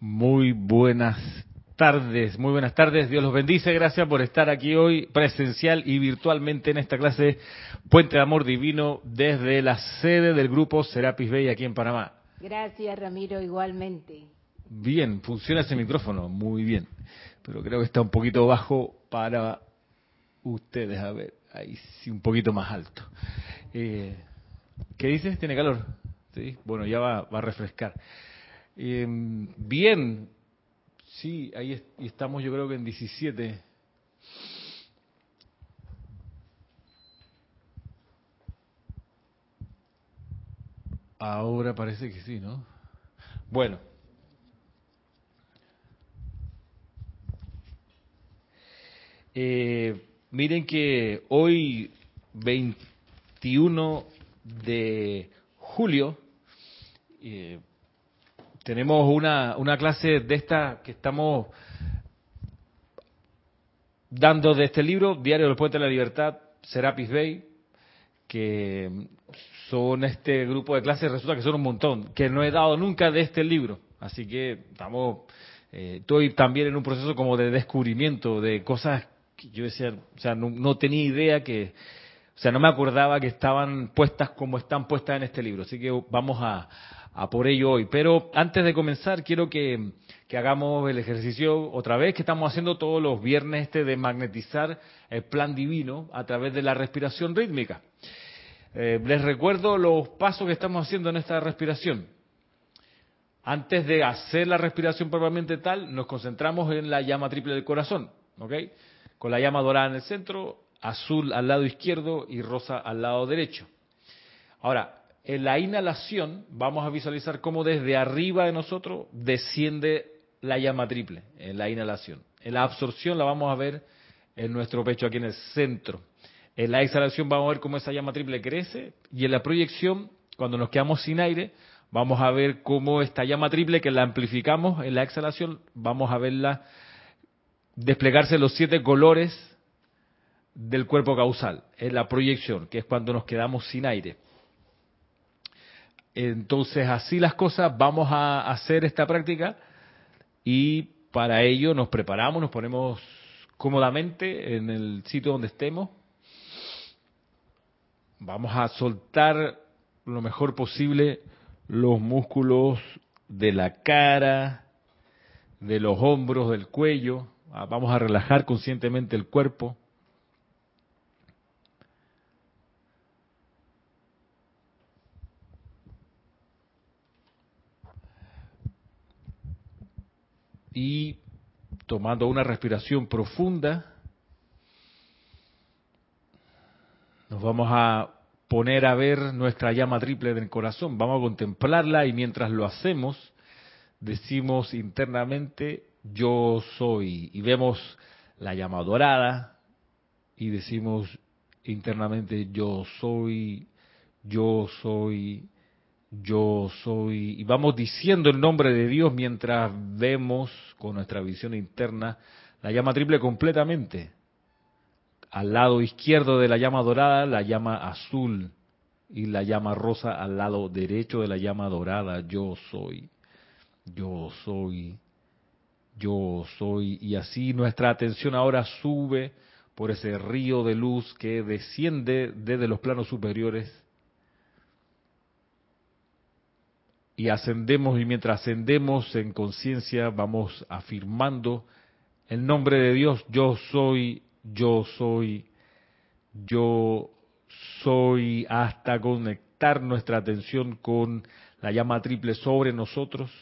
Muy buenas tardes, muy buenas tardes. Dios los bendice. Gracias por estar aquí hoy presencial y virtualmente en esta clase Puente de Amor Divino desde la sede del grupo Serapis Bay aquí en Panamá. Gracias, Ramiro, igualmente. Bien, funciona ese micrófono, muy bien. Pero creo que está un poquito bajo para ustedes. A ver, ahí sí, un poquito más alto. Eh, ¿Qué dices? ¿Tiene calor? Sí, bueno, ya va, va a refrescar. Eh, bien, sí, ahí es, y estamos yo creo que en 17. Ahora parece que sí, ¿no? Bueno. Eh, miren que hoy, 21 de julio, eh, tenemos una, una clase de esta que estamos dando de este libro, Diario del Puente de la Libertad, Serapis Bay, que son este grupo de clases, resulta que son un montón, que no he dado nunca de este libro. Así que estamos, eh, estoy también en un proceso como de descubrimiento de cosas que yo decía, o sea, no, no tenía idea que, o sea, no me acordaba que estaban puestas como están puestas en este libro. Así que vamos a, a por ello hoy. Pero antes de comenzar, quiero que, hagamos el ejercicio otra vez que estamos haciendo todos los viernes este de magnetizar el plan divino a través de la respiración rítmica. Eh, les recuerdo los pasos que estamos haciendo en esta respiración. Antes de hacer la respiración propiamente tal, nos concentramos en la llama triple del corazón, ¿ok? Con la llama dorada en el centro, azul al lado izquierdo y rosa al lado derecho. Ahora, en la inhalación vamos a visualizar cómo desde arriba de nosotros desciende la llama triple en la inhalación. En la absorción la vamos a ver en nuestro pecho aquí en el centro. En la exhalación vamos a ver cómo esa llama triple crece y en la proyección, cuando nos quedamos sin aire, vamos a ver cómo esta llama triple que la amplificamos en la exhalación, vamos a verla desplegarse los siete colores del cuerpo causal, en la proyección, que es cuando nos quedamos sin aire. Entonces, así las cosas, vamos a hacer esta práctica y para ello nos preparamos, nos ponemos cómodamente en el sitio donde estemos. Vamos a soltar lo mejor posible los músculos de la cara, de los hombros, del cuello. Vamos a relajar conscientemente el cuerpo. Y tomando una respiración profunda, nos vamos a poner a ver nuestra llama triple del corazón, vamos a contemplarla y mientras lo hacemos, decimos internamente, yo soy, y vemos la llama dorada y decimos internamente, yo soy, yo soy, yo soy, y vamos diciendo el nombre de Dios mientras vemos con nuestra visión interna la llama triple completamente. Al lado izquierdo de la llama dorada, la llama azul y la llama rosa al lado derecho de la llama dorada, yo soy, yo soy, yo soy. Y así nuestra atención ahora sube por ese río de luz que desciende desde los planos superiores y ascendemos y mientras ascendemos en conciencia vamos afirmando el nombre de Dios, yo soy, yo soy, yo soy, hasta conectar nuestra atención con la llama triple sobre nosotros,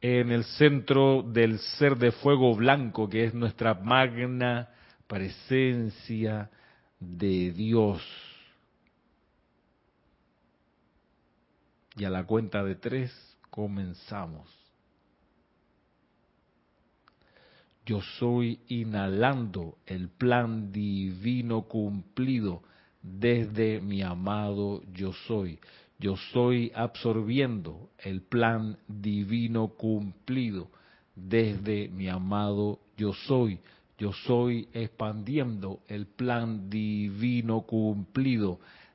en el centro del ser de fuego blanco que es nuestra magna presencia de Dios Y a la cuenta de tres comenzamos. Yo soy inhalando el plan divino cumplido desde mi amado yo soy. Yo soy absorbiendo el plan divino cumplido desde mi amado yo soy. Yo soy expandiendo el plan divino cumplido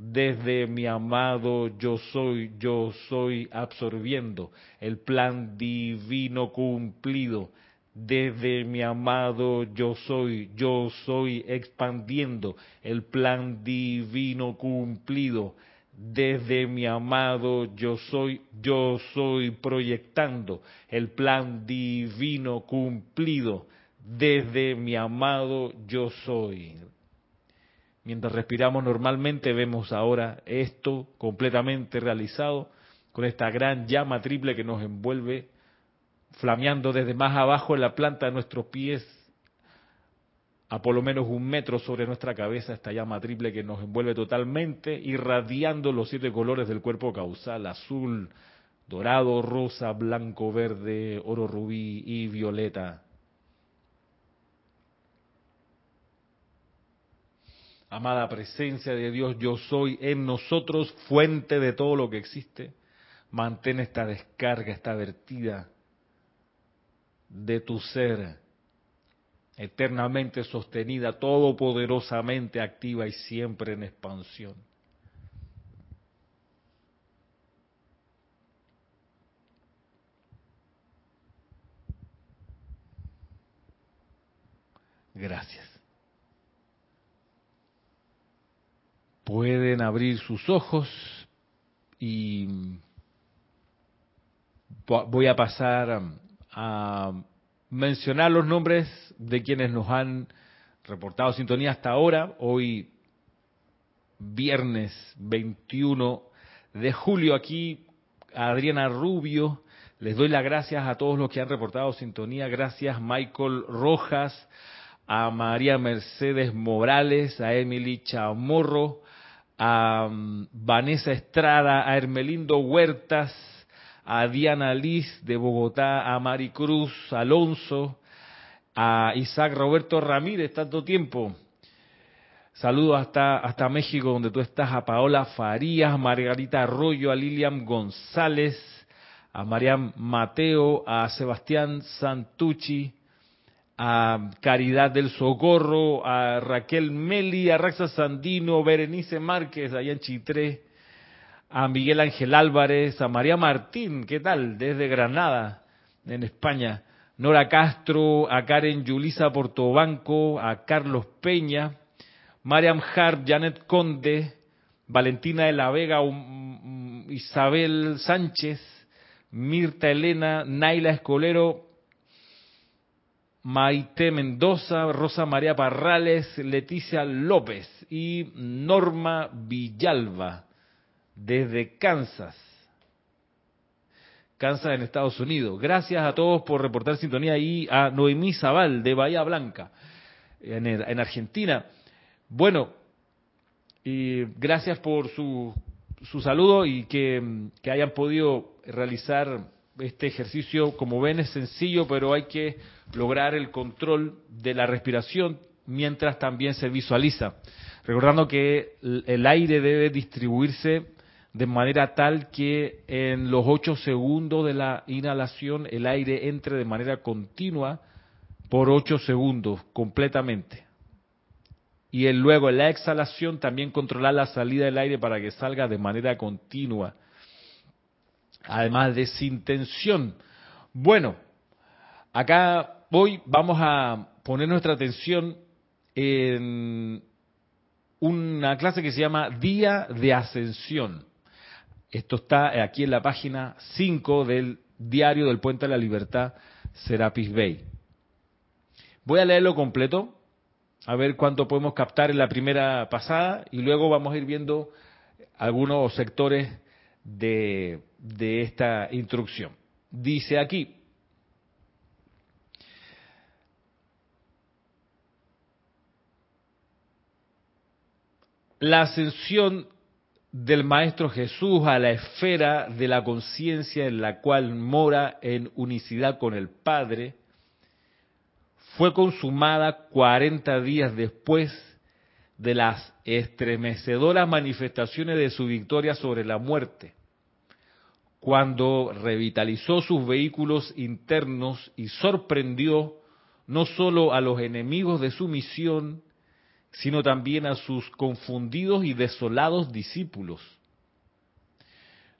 desde mi amado yo soy, yo soy absorbiendo el plan divino cumplido. Desde mi amado yo soy, yo soy expandiendo el plan divino cumplido. Desde mi amado yo soy, yo soy proyectando el plan divino cumplido. Desde mi amado yo soy. Mientras respiramos normalmente vemos ahora esto completamente realizado con esta gran llama triple que nos envuelve flameando desde más abajo en la planta de nuestros pies a por lo menos un metro sobre nuestra cabeza esta llama triple que nos envuelve totalmente, irradiando los siete colores del cuerpo causal, azul, dorado, rosa, blanco, verde, oro rubí y violeta. Amada presencia de Dios, yo soy en nosotros, fuente de todo lo que existe. Mantén esta descarga, esta vertida de tu ser, eternamente sostenida, todopoderosamente activa y siempre en expansión. Gracias. Pueden abrir sus ojos y voy a pasar a, mencionar los nombres de quienes nos han reportado sintonía hasta ahora. Hoy, viernes 21 de julio, aquí Adriana Rubio. Les doy las gracias a todos los que han reportado sintonía. Gracias Michael Rojas, a María Mercedes Morales, a Emily Chamorro, a um, Vanessa Estrada, a Hermelindo Huertas, a Diana Liz de Bogotá, a Maricruz Alonso, a Isaac Roberto Ramírez, tanto tiempo. Saludos hasta, hasta México, donde tú estás, a Paola Farías, Margarita Arroyo, a Lilian González, a Mariam Mateo, a Sebastián Santucci, a Caridad del Socorro, a Raquel Meli, a Raxa Sandino, Berenice Márquez, allá en Chitré, a Miguel Ángel Álvarez, a María Martín, ¿qué tal? Desde Granada, en España. Nora Castro, a Karen Yulisa Portobanco, a Carlos Peña, Mariam Harp, Janet Conde, Valentina de la Vega, Isabel Sánchez, Mirta Elena, Naila Escolero, Maite Mendoza, Rosa María Parrales, Leticia López y Norma Villalba desde Kansas. Kansas en Estados Unidos. Gracias a todos por reportar sintonía y a Noemí Zaval de Bahía Blanca en, Argentina. Bueno, y gracias por su, su saludo y que, que hayan podido realizar este ejercicio, como ven, es sencillo, pero hay que lograr el control de la respiración mientras también se visualiza. Recordando que el aire debe distribuirse de manera tal que en los ocho segundos de la inhalación el aire entre de manera continua por ocho segundos completamente. Y luego en la exhalación también controlar la salida del aire para que salga de manera continua además de sin tensión. Bueno, acá hoy vamos a poner nuestra atención en una clase que se llama Día de Ascensión. Esto está aquí en la página 5 del diario del Puente de la Libertad, Serapis Bay. Voy a leerlo completo a ver cuánto podemos captar en la primera pasada y luego vamos a ir viendo algunos sectores de, de esta instrucción. Dice aquí, la ascensión del Maestro Jesús a la esfera de la conciencia en la cual mora en unicidad con el Padre, fue consumada 40 días después de las estremecedoras manifestaciones de su victoria sobre la muerte, cuando revitalizó sus vehículos internos y sorprendió no solo a los enemigos de su misión, sino también a sus confundidos y desolados discípulos.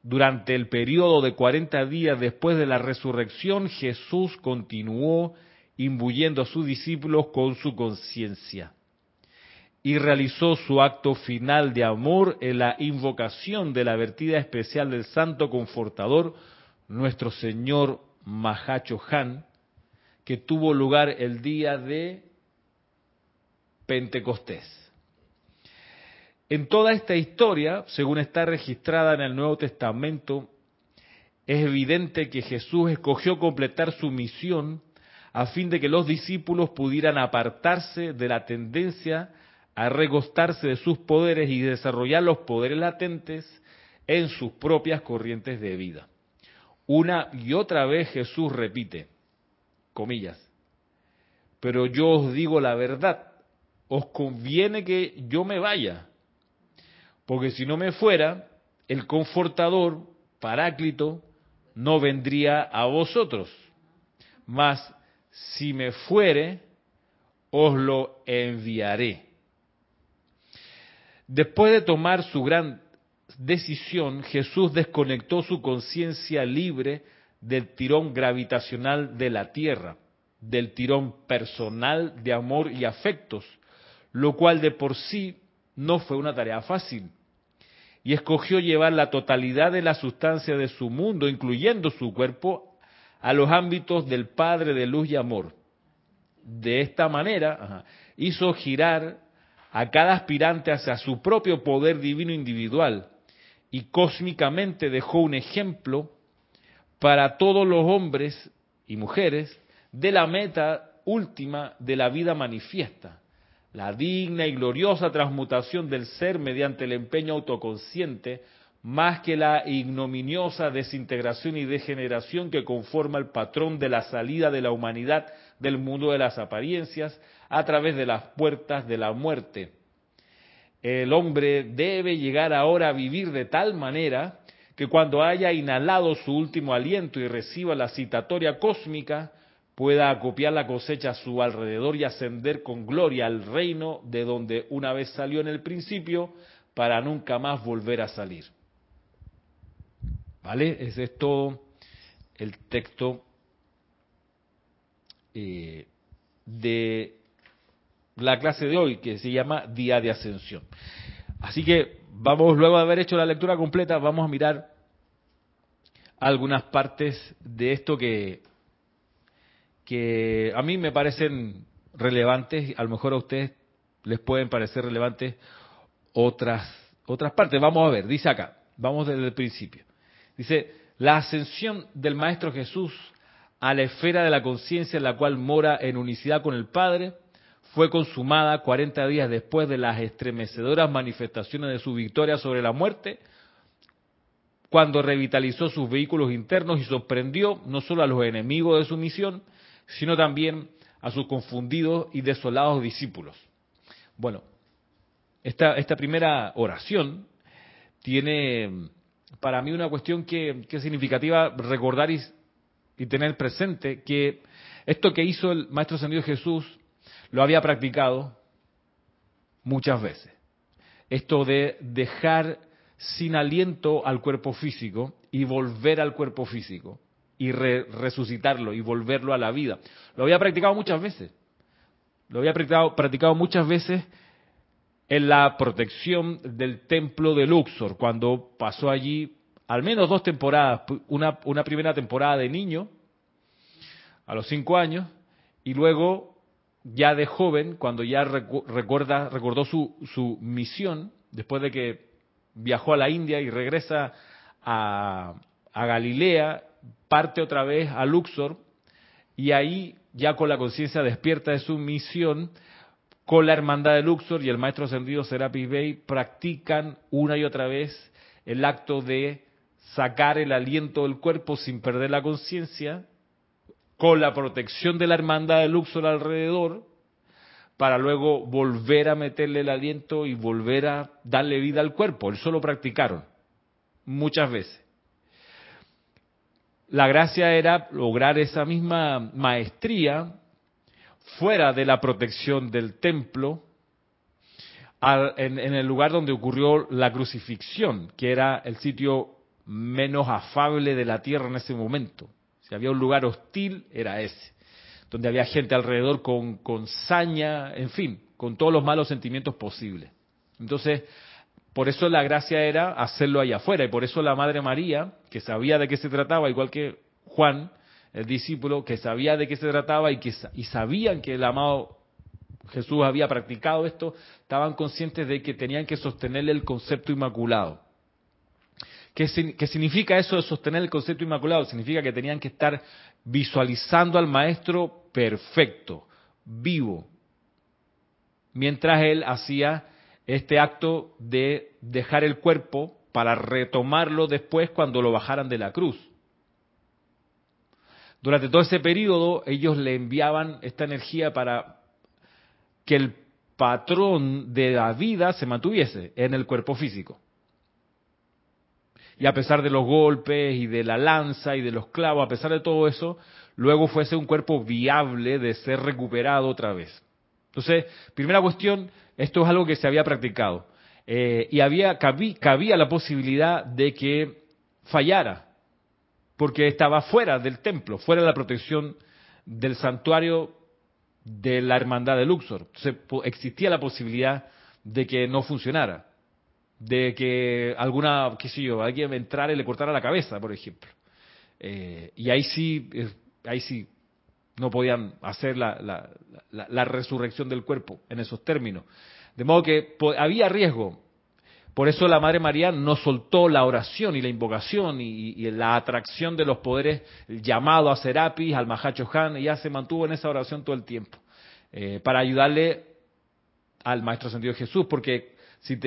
Durante el periodo de 40 días después de la resurrección, Jesús continuó imbuyendo a sus discípulos con su conciencia y realizó su acto final de amor en la invocación de la vertida especial del Santo Confortador, nuestro Señor Mahacho Han, que tuvo lugar el día de Pentecostés. En toda esta historia, según está registrada en el Nuevo Testamento, es evidente que Jesús escogió completar su misión a fin de que los discípulos pudieran apartarse de la tendencia a recostarse de sus poderes y desarrollar los poderes latentes en sus propias corrientes de vida. Una y otra vez Jesús repite, comillas, pero yo os digo la verdad, os conviene que yo me vaya, porque si no me fuera, el confortador, paráclito, no vendría a vosotros. Mas si me fuere, os lo enviaré. Después de tomar su gran decisión, Jesús desconectó su conciencia libre del tirón gravitacional de la Tierra, del tirón personal de amor y afectos, lo cual de por sí no fue una tarea fácil. Y escogió llevar la totalidad de la sustancia de su mundo, incluyendo su cuerpo, a los ámbitos del Padre de luz y amor. De esta manera hizo girar a cada aspirante hacia su propio poder divino individual. Y cósmicamente dejó un ejemplo para todos los hombres y mujeres de la meta última de la vida manifiesta, la digna y gloriosa transmutación del ser mediante el empeño autoconsciente, más que la ignominiosa desintegración y degeneración que conforma el patrón de la salida de la humanidad del mundo de las apariencias a través de las puertas de la muerte. El hombre debe llegar ahora a vivir de tal manera que cuando haya inhalado su último aliento y reciba la citatoria cósmica, pueda acopiar la cosecha a su alrededor y ascender con gloria al reino de donde una vez salió en el principio para nunca más volver a salir. ¿Vale? Ese es todo el texto eh, de la clase de hoy, que se llama Día de Ascensión. Así que vamos, luego de haber hecho la lectura completa, vamos a mirar algunas partes de esto que que a mí me parecen relevantes, a lo mejor a ustedes les pueden parecer relevantes otras, otras partes. Vamos a ver, dice acá, vamos desde el principio. Dice, la ascensión del Maestro Jesús a la esfera de la conciencia en la cual mora en unicidad con el Padre fue consumada 40 días después de las estremecedoras manifestaciones de su victoria sobre la muerte, cuando revitalizó sus vehículos internos y sorprendió no solo a los enemigos de su misión, sino también a sus confundidos y desolados discípulos. Bueno, esta, esta primera oración tiene para mí una cuestión que, es significativa recordar y, y, tener presente que esto que hizo el Maestro Ascendido Jesús lo había practicado muchas veces. Esto de dejar sin aliento al cuerpo físico y volver al cuerpo físico y resucitarlo y volverlo a la vida. Lo había practicado muchas veces. Lo había practicado, practicado muchas veces en la protección del templo de Luxor, cuando pasó allí al menos dos temporadas, una, una primera temporada de niño, a los cinco años, y luego ya de joven, cuando ya recuerda, recordó su, su misión, después de que viajó a la India y regresa a, a Galilea, parte otra vez a Luxor, y ahí, ya con la conciencia despierta de su misión, con la hermandad de Luxor y el maestro ascendido Serapis Bey, practican una y otra vez el acto de sacar el aliento del cuerpo sin perder la conciencia, con la protección de la hermandad de Luxor alrededor, para luego volver a meterle el aliento y volver a darle vida al cuerpo. Eso lo practicaron muchas veces. La gracia era lograr esa misma maestría fuera de la protección del templo, en, el lugar donde ocurrió la crucifixión, que era el sitio menos afable de la tierra en ese momento. Si había un lugar hostil, era ese, donde había gente alrededor con, saña, en fin, con todos los malos sentimientos posibles. Entonces, por eso la gracia era hacerlo allá afuera y por eso la Madre María, que sabía de qué se trataba, igual que Juan, el discípulo, que sabía de qué se trataba y que y sabían que el amado Jesús había practicado esto, estaban conscientes de que tenían que sostenerle el concepto inmaculado. ¿Qué, ¿Qué, significa eso de sostener el concepto inmaculado? Significa que tenían que estar visualizando al Maestro perfecto, vivo, mientras él hacía este acto de dejar el cuerpo para retomarlo después cuando lo bajaran de la cruz. Durante todo ese periodo ellos le enviaban esta energía para que el patrón de la vida se mantuviese en el cuerpo físico. Y a pesar de los golpes y de la lanza y de los clavos, a pesar de todo eso, luego fuese un cuerpo viable de ser recuperado otra vez. Entonces, primera cuestión, esto es algo que se había practicado. Eh, y había, cabía la posibilidad de que fallara, porque estaba fuera del templo, fuera de la protección del santuario de la hermandad de Luxor. Entonces, existía la posibilidad de que no funcionara, de que alguna, qué sé yo, alguien entrara y le cortara la cabeza, por ejemplo. Eh, y ahí sí, ahí sí no podían hacer la, la, resurrección del cuerpo en esos términos. De modo que había riesgo. Por eso la Madre María no soltó la oración y la invocación y, la atracción de los poderes, el llamado a Serapis, al Mahacho Han, ella se mantuvo en esa oración todo el tiempo, eh, para ayudarle al Maestro Sentido Jesús, porque si,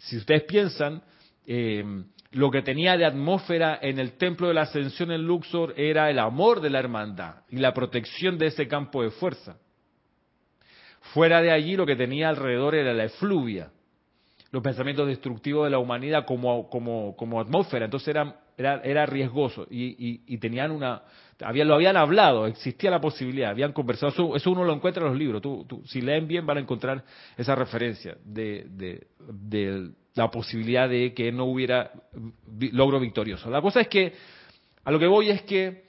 si ustedes piensan, eh, lo que tenía de atmósfera en el templo de la ascensión en Luxor era el amor de la hermandad y la protección de ese campo de fuerza. Fuera de allí lo que tenía alrededor era la efluvia, los pensamientos destructivos de la humanidad como, como, como atmósfera. Entonces era, era, era riesgoso y, y, tenían una... Había, lo habían hablado, existía la posibilidad, habían conversado. Eso, uno lo encuentra en los libros. Tú, tú, si leen bien van a encontrar esa referencia de, de, de la posibilidad de que no hubiera logro victorioso. La cosa es que, a lo que voy es que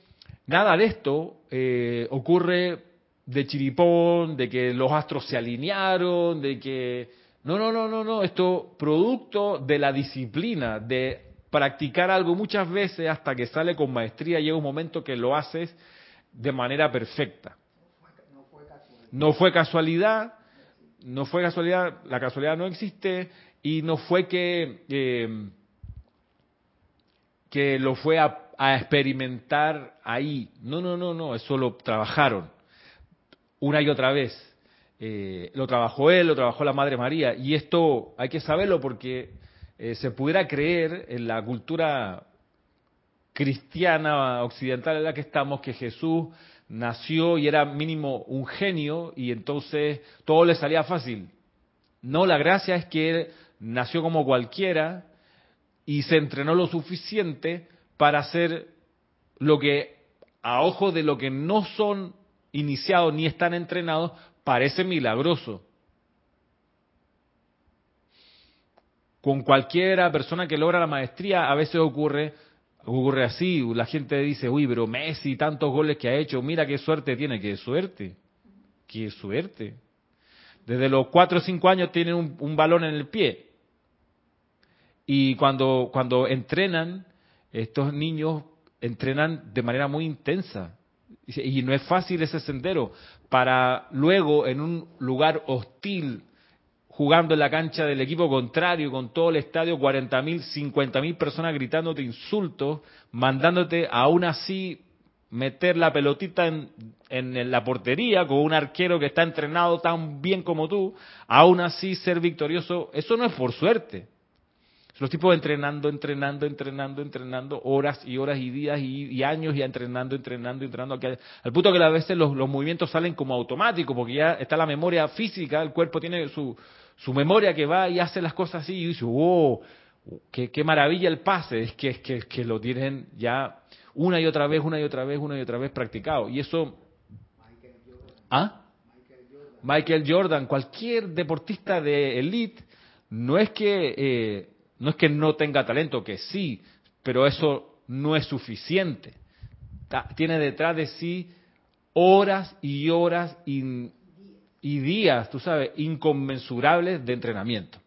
nada de esto eh, ocurre de chiripón, de que los astros se alinearon, de que... No, no, no, no, no, esto producto de la disciplina, de practicar algo muchas veces hasta que sale con maestría, llega un momento que lo haces de manera perfecta. No fue casualidad, no fue casualidad, la casualidad no existe, y no fue que, eh, que lo fue a, experimentar ahí. No, no, no, no, eso lo trabajaron una y otra vez. Eh, lo trabajó él, lo trabajó la Madre María. Y esto hay que saberlo porque eh, se pudiera creer en la cultura cristiana occidental en la que estamos que Jesús nació y era mínimo un genio y entonces todo le salía fácil. No, la gracia es que nació como cualquiera y se entrenó lo suficiente para hacer lo que a ojo de lo que no son iniciados ni están entrenados parece milagroso. Con cualquiera persona que logra la maestría a veces ocurre ocurre así, la gente dice, "Uy, pero Messi tantos goles que ha hecho, mira qué suerte tiene, qué suerte." Qué suerte. Desde los cuatro o cinco años tienen un, un balón en el pie. Y cuando, cuando entrenan, estos niños entrenan de manera muy intensa. Y no es fácil ese sendero para luego en un lugar hostil, jugando en la cancha del equipo contrario, con todo el estadio, 40 mil, 50 mil personas gritándote insultos, mandándote aún así meter la pelotita en, en, la portería con un arquero que está entrenado tan bien como tú, aún así ser victorioso, eso no es por suerte. Los tipos entrenando, entrenando, entrenando, entrenando, horas y horas y días y, años y entrenando, entrenando, entrenando, al punto que a veces los, movimientos salen como automáticos, porque ya está la memoria física, el cuerpo tiene su, su memoria que va y hace las cosas así y dice, wow, qué, qué maravilla el pase, es que, es que, que lo tienen ya una y otra vez, una y otra vez, una y otra vez practicado. Y eso... ¿Ah? Michael Jordan, cualquier deportista de elite, no es que eh, no es que no tenga talento, que sí, pero eso no es suficiente. Tiene detrás de sí horas y horas y, días, tú sabes, inconmensurables de entrenamiento.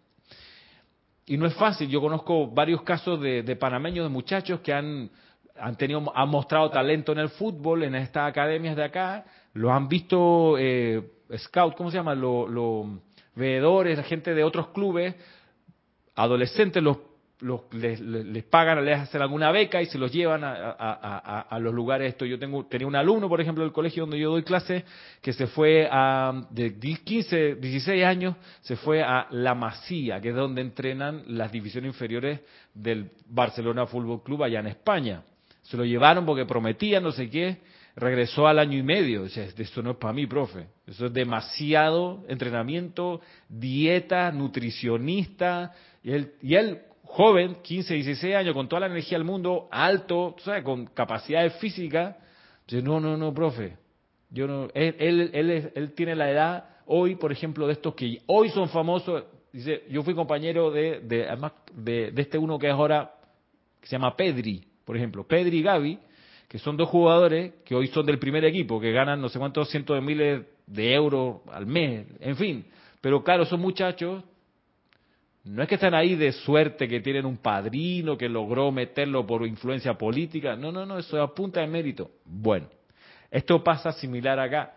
Y no es fácil. Yo conozco varios casos de, panameños, de muchachos que han, han, tenido, han mostrado talento en el fútbol, en estas academias de acá, lo han visto eh, scout, ¿cómo se llama? Los veedores, la gente de otros clubes, adolescentes los, les, pagan, les hacen alguna beca y se los llevan a, los lugares. Esto yo tengo tenía un alumno, por ejemplo, del colegio donde yo doy clases, que se fue a de 15, 16 años, se fue a La Masía, que es donde entrenan las divisiones inferiores del Barcelona Fútbol Club allá en España. Se lo llevaron porque prometían no sé qué regresó al año y medio. O sea, esto no es para mí, profe. Eso es demasiado entrenamiento, dieta, nutricionista. Y él, y él joven, 15, 16 años, con toda la energía del mundo, alto, ¿sabes? con capacidades físicas. Dice, no, no, no, profe. Yo no, él, él, él, él tiene la edad hoy, por ejemplo, de estos que hoy son famosos. Dice, yo fui compañero de, de, de, de este uno que es ahora, que se llama Pedri, por ejemplo. Pedri y Gaby que son dos jugadores que hoy son del primer equipo, que ganan no sé cuántos cientos de miles de euros al mes, en fin. Pero claro, son muchachos, no es que están ahí de suerte, que tienen un padrino que logró meterlo por influencia política, no, no, no, eso es a punta de mérito. Bueno, esto pasa similar acá.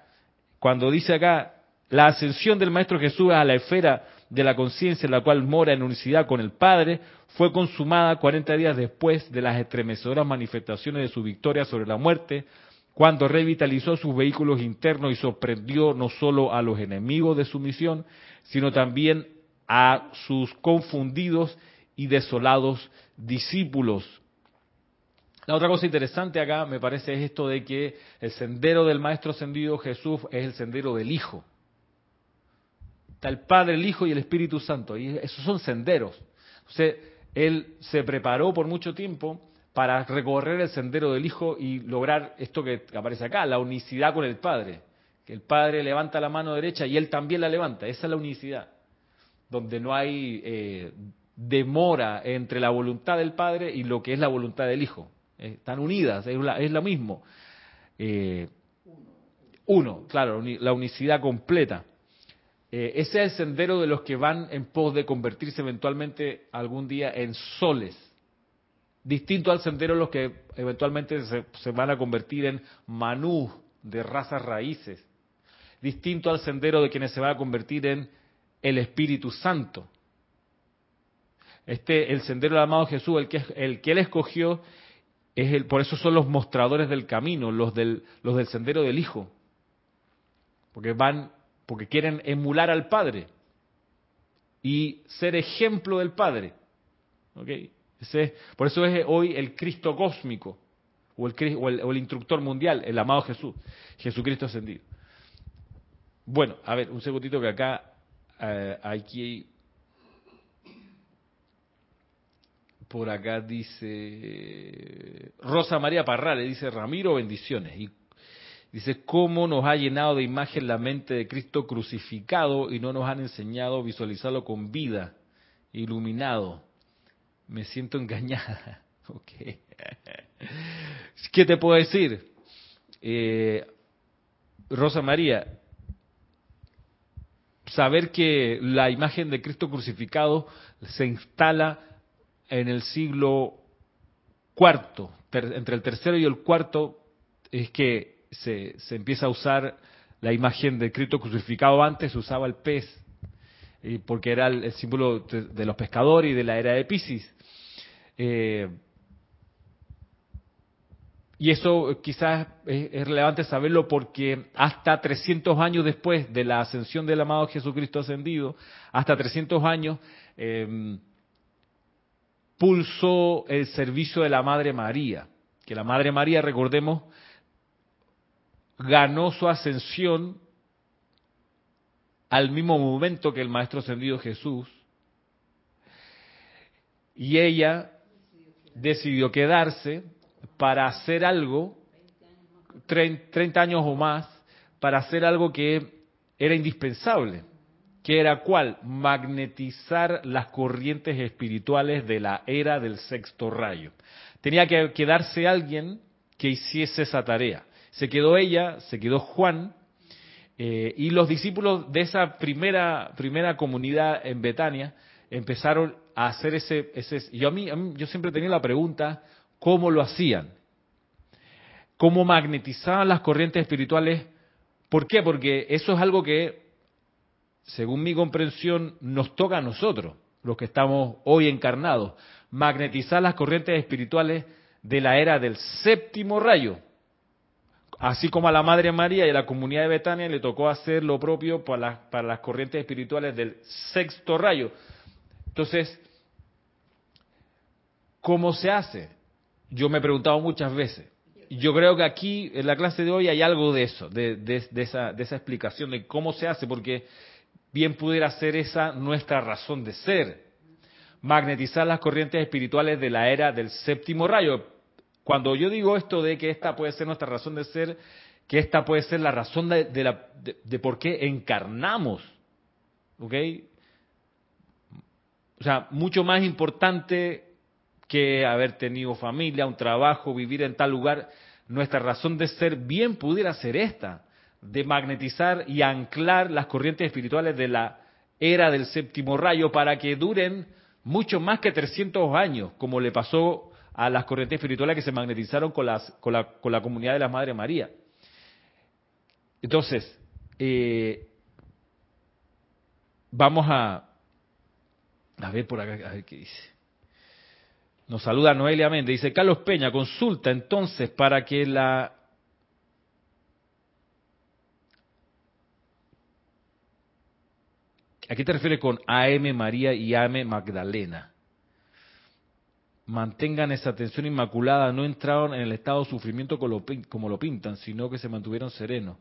Cuando dice acá, la ascensión del Maestro Jesús a la esfera de la conciencia en la cual mora en unicidad con el Padre, fue consumada 40 días después de las estremecedoras manifestaciones de su victoria sobre la muerte, cuando revitalizó sus vehículos internos y sorprendió no solo a los enemigos de su misión, sino también a sus confundidos y desolados discípulos. La otra cosa interesante acá me parece es esto de que el sendero del Maestro Ascendido Jesús es el sendero del Hijo. Está el Padre, el Hijo y el Espíritu Santo. Y esos son senderos. Entonces, él se preparó por mucho tiempo para recorrer el sendero del Hijo y lograr esto que aparece acá, la unicidad con el Padre. Que el Padre levanta la mano derecha y él también la levanta. Esa es la unicidad. Donde no hay eh, demora entre la voluntad del Padre y lo que es la voluntad del Hijo. Están unidas, es, lo mismo. Eh, uno, claro, la unicidad completa. Eh, ese es el sendero de los que van en pos de convertirse eventualmente algún día en soles. Distinto al sendero de los que eventualmente se, van a convertir en manú de razas raíces. Distinto al sendero de quienes se van a convertir en el Espíritu Santo. Este, el sendero del amado Jesús, el que, el que él escogió, es el, por eso son los mostradores del camino, los del, los del sendero del Hijo. Porque van porque quieren emular al Padre y ser ejemplo del Padre. por eso es hoy el Cristo cósmico o el, o el, instructor mundial, el amado Jesús, Jesucristo ascendido. Bueno, a ver, un segundito que acá eh, aquí por acá dice Rosa María Parrale, dice Ramiro, bendiciones. Y Dice, ¿cómo nos ha llenado de imagen la mente de Cristo crucificado y no nos han enseñado a visualizarlo con vida, iluminado? Me siento engañada. ¿Qué te puedo decir? Eh, Rosa María, saber que la imagen de Cristo crucificado se instala en el siglo cuarto, entre el tercero y el cuarto, es que se, se empieza a usar la imagen de Cristo crucificado. Antes se usaba el pez, porque era el, símbolo de, los pescadores y de la era de Pisces. Eh, y eso quizás es, relevante saberlo porque hasta 300 años después de la ascensión del amado Jesucristo ascendido, hasta 300 años, eh, pulsó el servicio de la Madre María. Que la Madre María, recordemos, ganó su ascensión al mismo momento que el Maestro ascendido Jesús. Y ella decidió quedarse para hacer algo, 30 años o más, para hacer algo que era indispensable, que era cuál? Magnetizar las corrientes espirituales de la era del sexto rayo. Tenía que quedarse alguien que hiciese esa tarea. Se quedó ella, se quedó Juan, eh, y los discípulos de esa primera, primera comunidad en Betania empezaron a hacer ese... ese yo, a mí, yo siempre tenía la pregunta, ¿cómo lo hacían? ¿Cómo magnetizaban las corrientes espirituales? ¿Por qué? Porque eso es algo que, según mi comprensión, nos toca a nosotros, los que estamos hoy encarnados, magnetizar las corrientes espirituales de la era del séptimo rayo. Así como a la Madre María y a la comunidad de Betania le tocó hacer lo propio para las, para las corrientes espirituales del sexto rayo. Entonces, ¿cómo se hace? Yo me he preguntado muchas veces. Yo creo que aquí, en la clase de hoy, hay algo de eso, de, de, esa, de esa explicación de cómo se hace, porque bien pudiera ser esa nuestra razón de ser. Magnetizar las corrientes espirituales de la era del séptimo rayo cuando yo digo esto de que esta puede ser nuestra razón de ser, que esta puede ser la razón de, la, de, por qué encarnamos, ¿ok? O sea, mucho más importante que haber tenido familia, un trabajo, vivir en tal lugar, nuestra razón de ser bien pudiera ser esta, de magnetizar y anclar las corrientes espirituales de la era del séptimo rayo para que duren mucho más que 300 años, como le pasó a las corrientes espirituales que se magnetizaron con, las, con, la, con la comunidad de la Madre María. Entonces, eh, vamos a, a ver por acá, a ver qué dice. Nos saluda Noelia Méndez, dice Carlos Peña, consulta entonces para que la... ¿A qué te refieres con AM María y AM Magdalena? mantengan esa atención inmaculada, no entraron en el estado de sufrimiento como lo, pintan, sino que se mantuvieron serenos.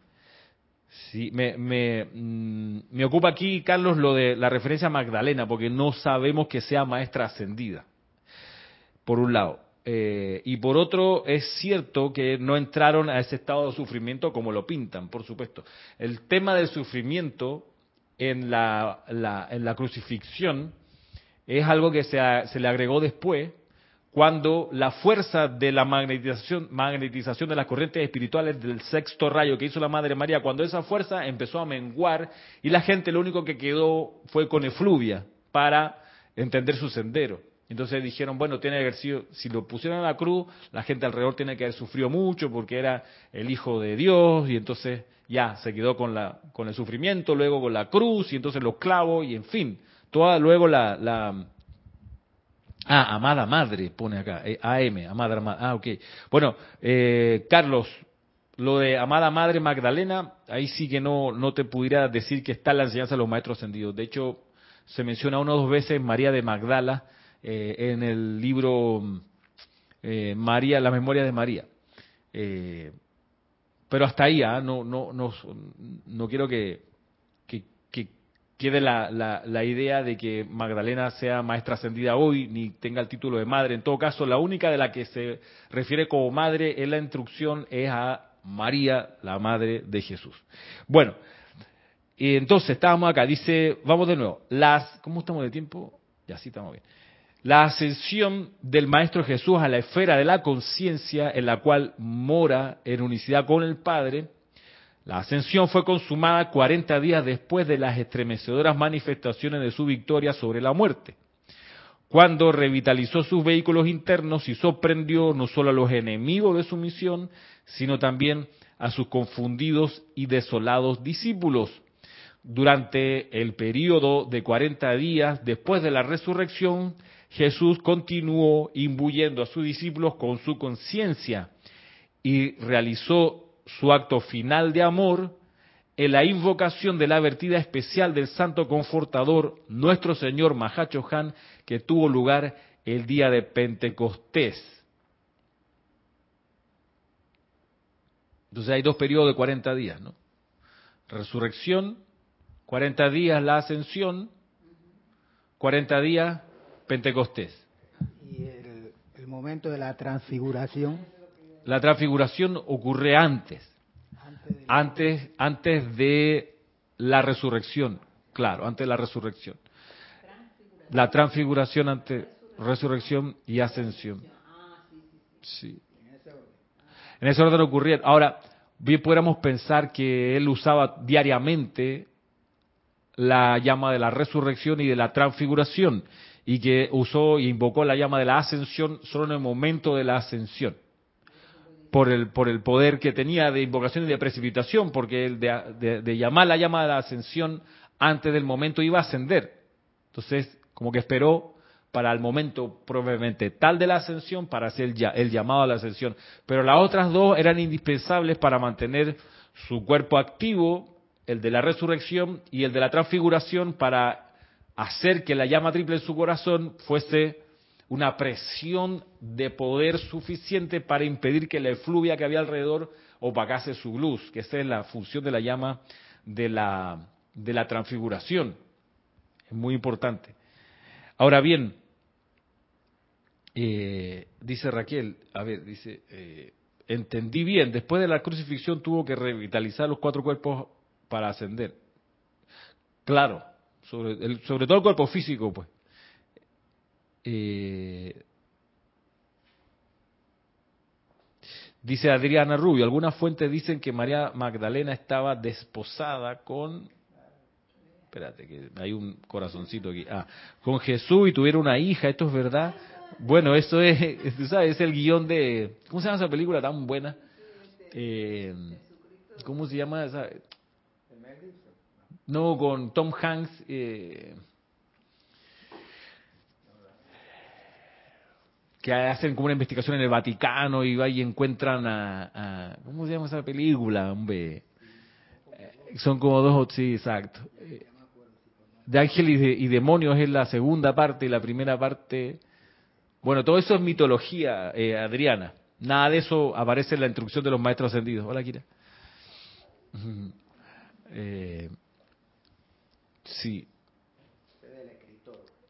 Sí, me, me, mm, me, ocupa aquí, Carlos, lo de la referencia a Magdalena, porque no sabemos que sea maestra ascendida, por un lado. Eh, y por otro, es cierto que no entraron a ese estado de sufrimiento como lo pintan, por supuesto. El tema del sufrimiento en la, en la crucifixión es algo que se, se le agregó después, cuando la fuerza de la magnetización, magnetización de las corrientes espirituales del sexto rayo que hizo la Madre María, cuando esa fuerza empezó a menguar y la gente lo único que quedó fue con efluvia para entender su sendero. Entonces dijeron, bueno, tiene que haber sido, si lo pusieron a la cruz, la gente alrededor tiene que haber sufrido mucho porque era el Hijo de Dios y entonces ya se quedó con, la, con el sufrimiento, luego con la cruz y entonces los clavos y en fin, toda luego la, la Ah, amada madre, pone acá, eh, AM, amada madre. Ah, ok. Bueno, eh, Carlos, lo de amada madre Magdalena, ahí sí que no, no te pudiera decir que está en la enseñanza de los maestros ascendidos. De hecho, se menciona una o dos veces María de Magdala eh, en el libro María, la memoria de María. pero hasta ahí, ¿ah? no, no, no, no quiero que, quede la, la, idea de que Magdalena sea maestra ascendida hoy, ni tenga el título de madre. En todo caso, la única de la que se refiere como madre en la instrucción es a María, la madre de Jesús. Bueno, y entonces estábamos acá, dice, vamos de nuevo, las, ¿cómo estamos de tiempo? Ya sí estamos bien. La ascensión del Maestro Jesús a la esfera de la conciencia en la cual mora en unicidad con el Padre, la ascensión fue consumada 40 días después de las estremecedoras manifestaciones de su victoria sobre la muerte, cuando revitalizó sus vehículos internos y sorprendió no solo a los enemigos de su misión, sino también a sus confundidos y desolados discípulos. Durante el periodo de 40 días después de la resurrección, Jesús continuó imbuyendo a sus discípulos con su conciencia y realizó su acto final de amor en la invocación de la vertida especial del Santo Confortador, nuestro Señor Mahacho Han, que tuvo lugar el día de Pentecostés. Entonces hay dos periodos de 40 días, ¿no? Resurrección, 40 días la ascensión, 40 días Pentecostés. Y el, el momento de la transfiguración. La transfiguración ocurre antes, antes, antes de la resurrección, claro, antes de la resurrección. La transfiguración ante resurrección y ascensión. Sí. En ese orden ocurría. Ahora, bien pudiéramos pensar que él usaba diariamente la llama de la resurrección y de la transfiguración y que usó y invocó la llama de la ascensión solo en el momento de la ascensión por el, por el poder que tenía de invocación y de precipitación, porque el de, de, llamar la llama de la ascensión antes del momento iba a ascender. Entonces, como que esperó para el momento probablemente tal de la ascensión para hacer el, el llamado a la ascensión. Pero las otras dos eran indispensables para mantener su cuerpo activo, el de la resurrección y el de la transfiguración, para hacer que la llama triple en su corazón fuese una presión de poder suficiente para impedir que la efluvia que había alrededor opacase su luz, que esa es la función de la llama de la, de la transfiguración. Es muy importante. Ahora bien, eh, dice Raquel, a ver, dice, eh, entendí bien, después de la crucifixión tuvo que revitalizar los cuatro cuerpos para ascender. Claro, sobre, el, sobre todo el cuerpo físico, pues. Eh, dice Adriana Rubio, algunas fuentes dicen que María Magdalena estaba desposada con espérate que hay un corazoncito aquí. Ah, con Jesús y tuviera una hija, esto es verdad. Bueno, esto es, tú sabes, es el guion de ¿cómo se llama esa película tan buena? Eh, ¿Cómo se llama esa? No, con Tom Hanks. Eh, que hacen como una investigación en el Vaticano y va y encuentran a, ¿cómo se llama esa película? Hombre? Eh, son como dos, sí, exacto. Eh, de Ángel y, de, y Demonios es la segunda parte y la primera parte. Bueno, todo eso es mitología, Adriana. Nada de eso aparece en la instrucción de los maestros ascendidos. Hola, Kira. Eh, sí.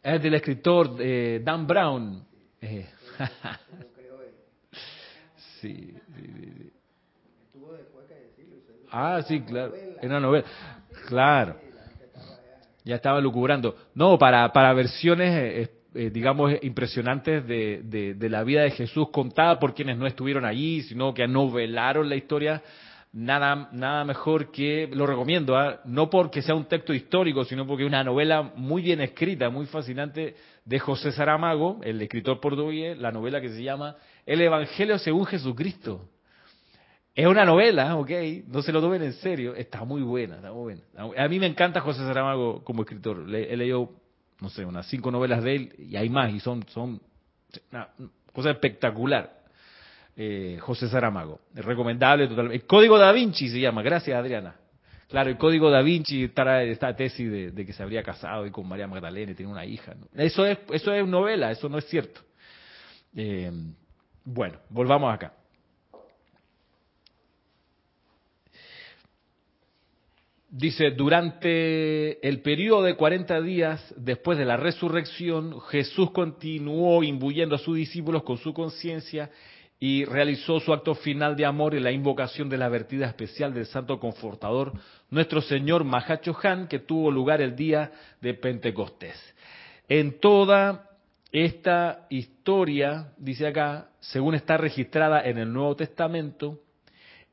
Es del escritor eh, Dan Brown. Eh, sí, Ah, sí, claro. En una novela. Claro. Ya estaba lucubrando. No, para, para versiones, eh, eh, digamos, impresionantes de, de, de, la vida de Jesús contada por quienes no estuvieron allí, sino que novelaron la historia. Nada, nada mejor que, lo recomiendo, ¿ah? no porque sea un texto histórico, sino porque es una novela muy bien escrita, muy fascinante, de José Saramago, el escritor portugués, la novela que se llama El Evangelio según Jesucristo. Es una novela, ok, no se lo tomen en serio, está muy buena, está muy buena. A mí me encanta José Saramago como escritor, he leído, no sé, unas cinco novelas de él y hay más y son, son una cosa espectacular. Eh, José Saramago, recomendable totalmente. El Código da Vinci se llama, gracias Adriana. Claro, el código da Vinci está esta tesis de, que se habría casado y con María Magdalena y tiene una hija. Eso es eso es novela, eso no es cierto. Eh, bueno, volvamos acá. Dice, durante el periodo de 40 días después de la resurrección, Jesús continuó imbuyendo a sus discípulos con su conciencia y realizó su acto final de amor en la invocación de la vertida especial del Santo Confortador, nuestro Señor Mahacho Han, que tuvo lugar el día de Pentecostés. En toda esta historia, dice acá, según está registrada en el Nuevo Testamento,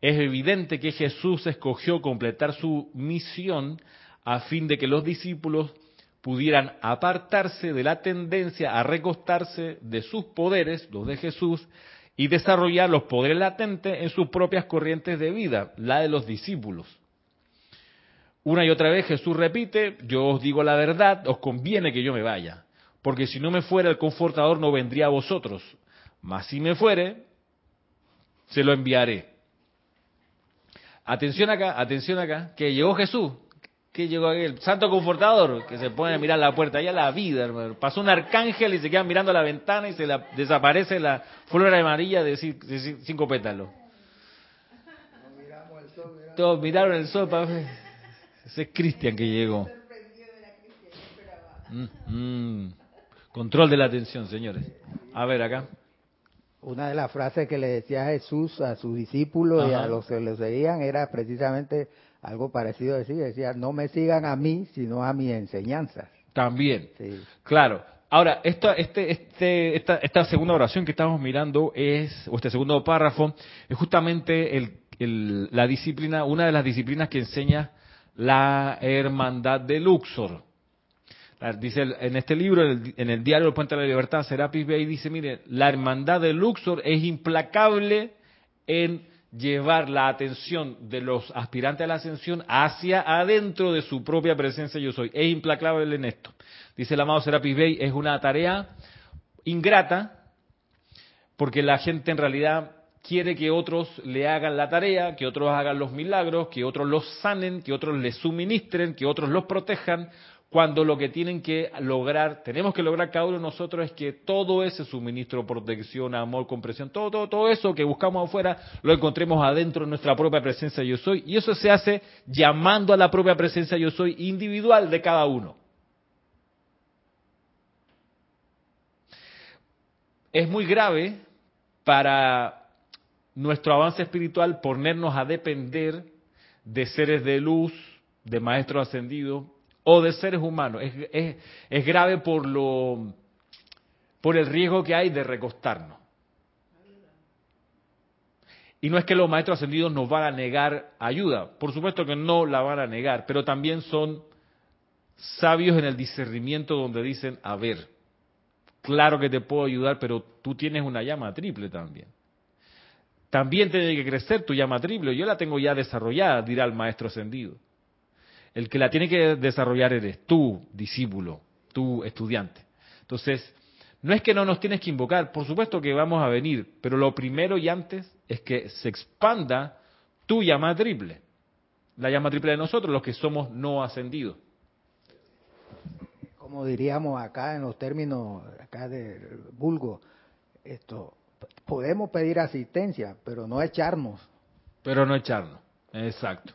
es evidente que Jesús escogió completar su misión a fin de que los discípulos pudieran apartarse de la tendencia a recostarse de sus poderes, los de Jesús, y desarrollar los poderes latentes en sus propias corrientes de vida, la de los discípulos. Una y otra vez Jesús repite, yo os digo la verdad, os conviene que yo me vaya, porque si no me fuera el confortador no vendría a vosotros, mas si me fuere, se lo enviaré. Atención acá, atención acá, que llegó Jesús, que llegó aquel santo confortador que se pone a mirar la puerta, allá la vida, hermano. Pasó un arcángel y se queda mirando la ventana y se la, desaparece la flor amarilla de cinco pétalos. Todos miraron el sol para ese es Cristian que llegó. Mm, mm. Control de la atención, señores. A ver, acá. Una de las frases que le decía Jesús a sus discípulos y a los que lo seguían era precisamente algo parecido a decir, decía, no me sigan a mí, sino a mi enseñanza. También. Claro. Ahora, esta, este, este, esta, esta segunda oración que estamos mirando es, o este segundo párrafo, es justamente el, la disciplina, una de las disciplinas que enseña la hermandad de Luxor. Dice en este libro, en el, diario El Puente de la Libertad, Serapis Bey dice, mire, la hermandad de Luxor es implacable en llevar la atención de los aspirantes a la ascensión hacia adentro de su propia presencia yo soy. Es implacable en esto. Dice el amado Serapis Bey, es una tarea ingrata porque la gente en realidad quiere que otros le hagan la tarea, que otros hagan los milagros, que otros los sanen, que otros les suministren, que otros los protejan, cuando lo que tienen que lograr, tenemos que lograr cada uno de nosotros es que todo ese suministro, protección, amor, comprensión, todo, todo, todo eso que buscamos afuera, lo encontremos adentro de nuestra propia presencia yo soy. Y eso se hace llamando a la propia presencia yo soy individual de cada uno. Es muy grave para nuestro avance espiritual ponernos a depender de seres de luz, de maestros ascendidos o de seres humanos. Es, es, grave por, lo, por el riesgo que hay de recostarnos. Y no es que los maestros ascendidos nos van a negar ayuda, por supuesto que no la van a negar, pero también son sabios en el discernimiento donde dicen, a ver, claro que te puedo ayudar, pero tú tienes una llama triple también. También tiene que crecer tu llama triple. Yo la tengo ya desarrollada, dirá el maestro ascendido. El que la tiene que desarrollar eres tú, discípulo, tú, estudiante. Entonces, no es que no nos tienes que invocar, por supuesto que vamos a venir, pero lo primero y antes es que se expanda tu llama triple. La llama triple de nosotros, los que somos no ascendidos. Como diríamos acá en los términos acá de vulgo, esto podemos pedir asistencia, pero no echarnos. Pero no echarnos, exacto.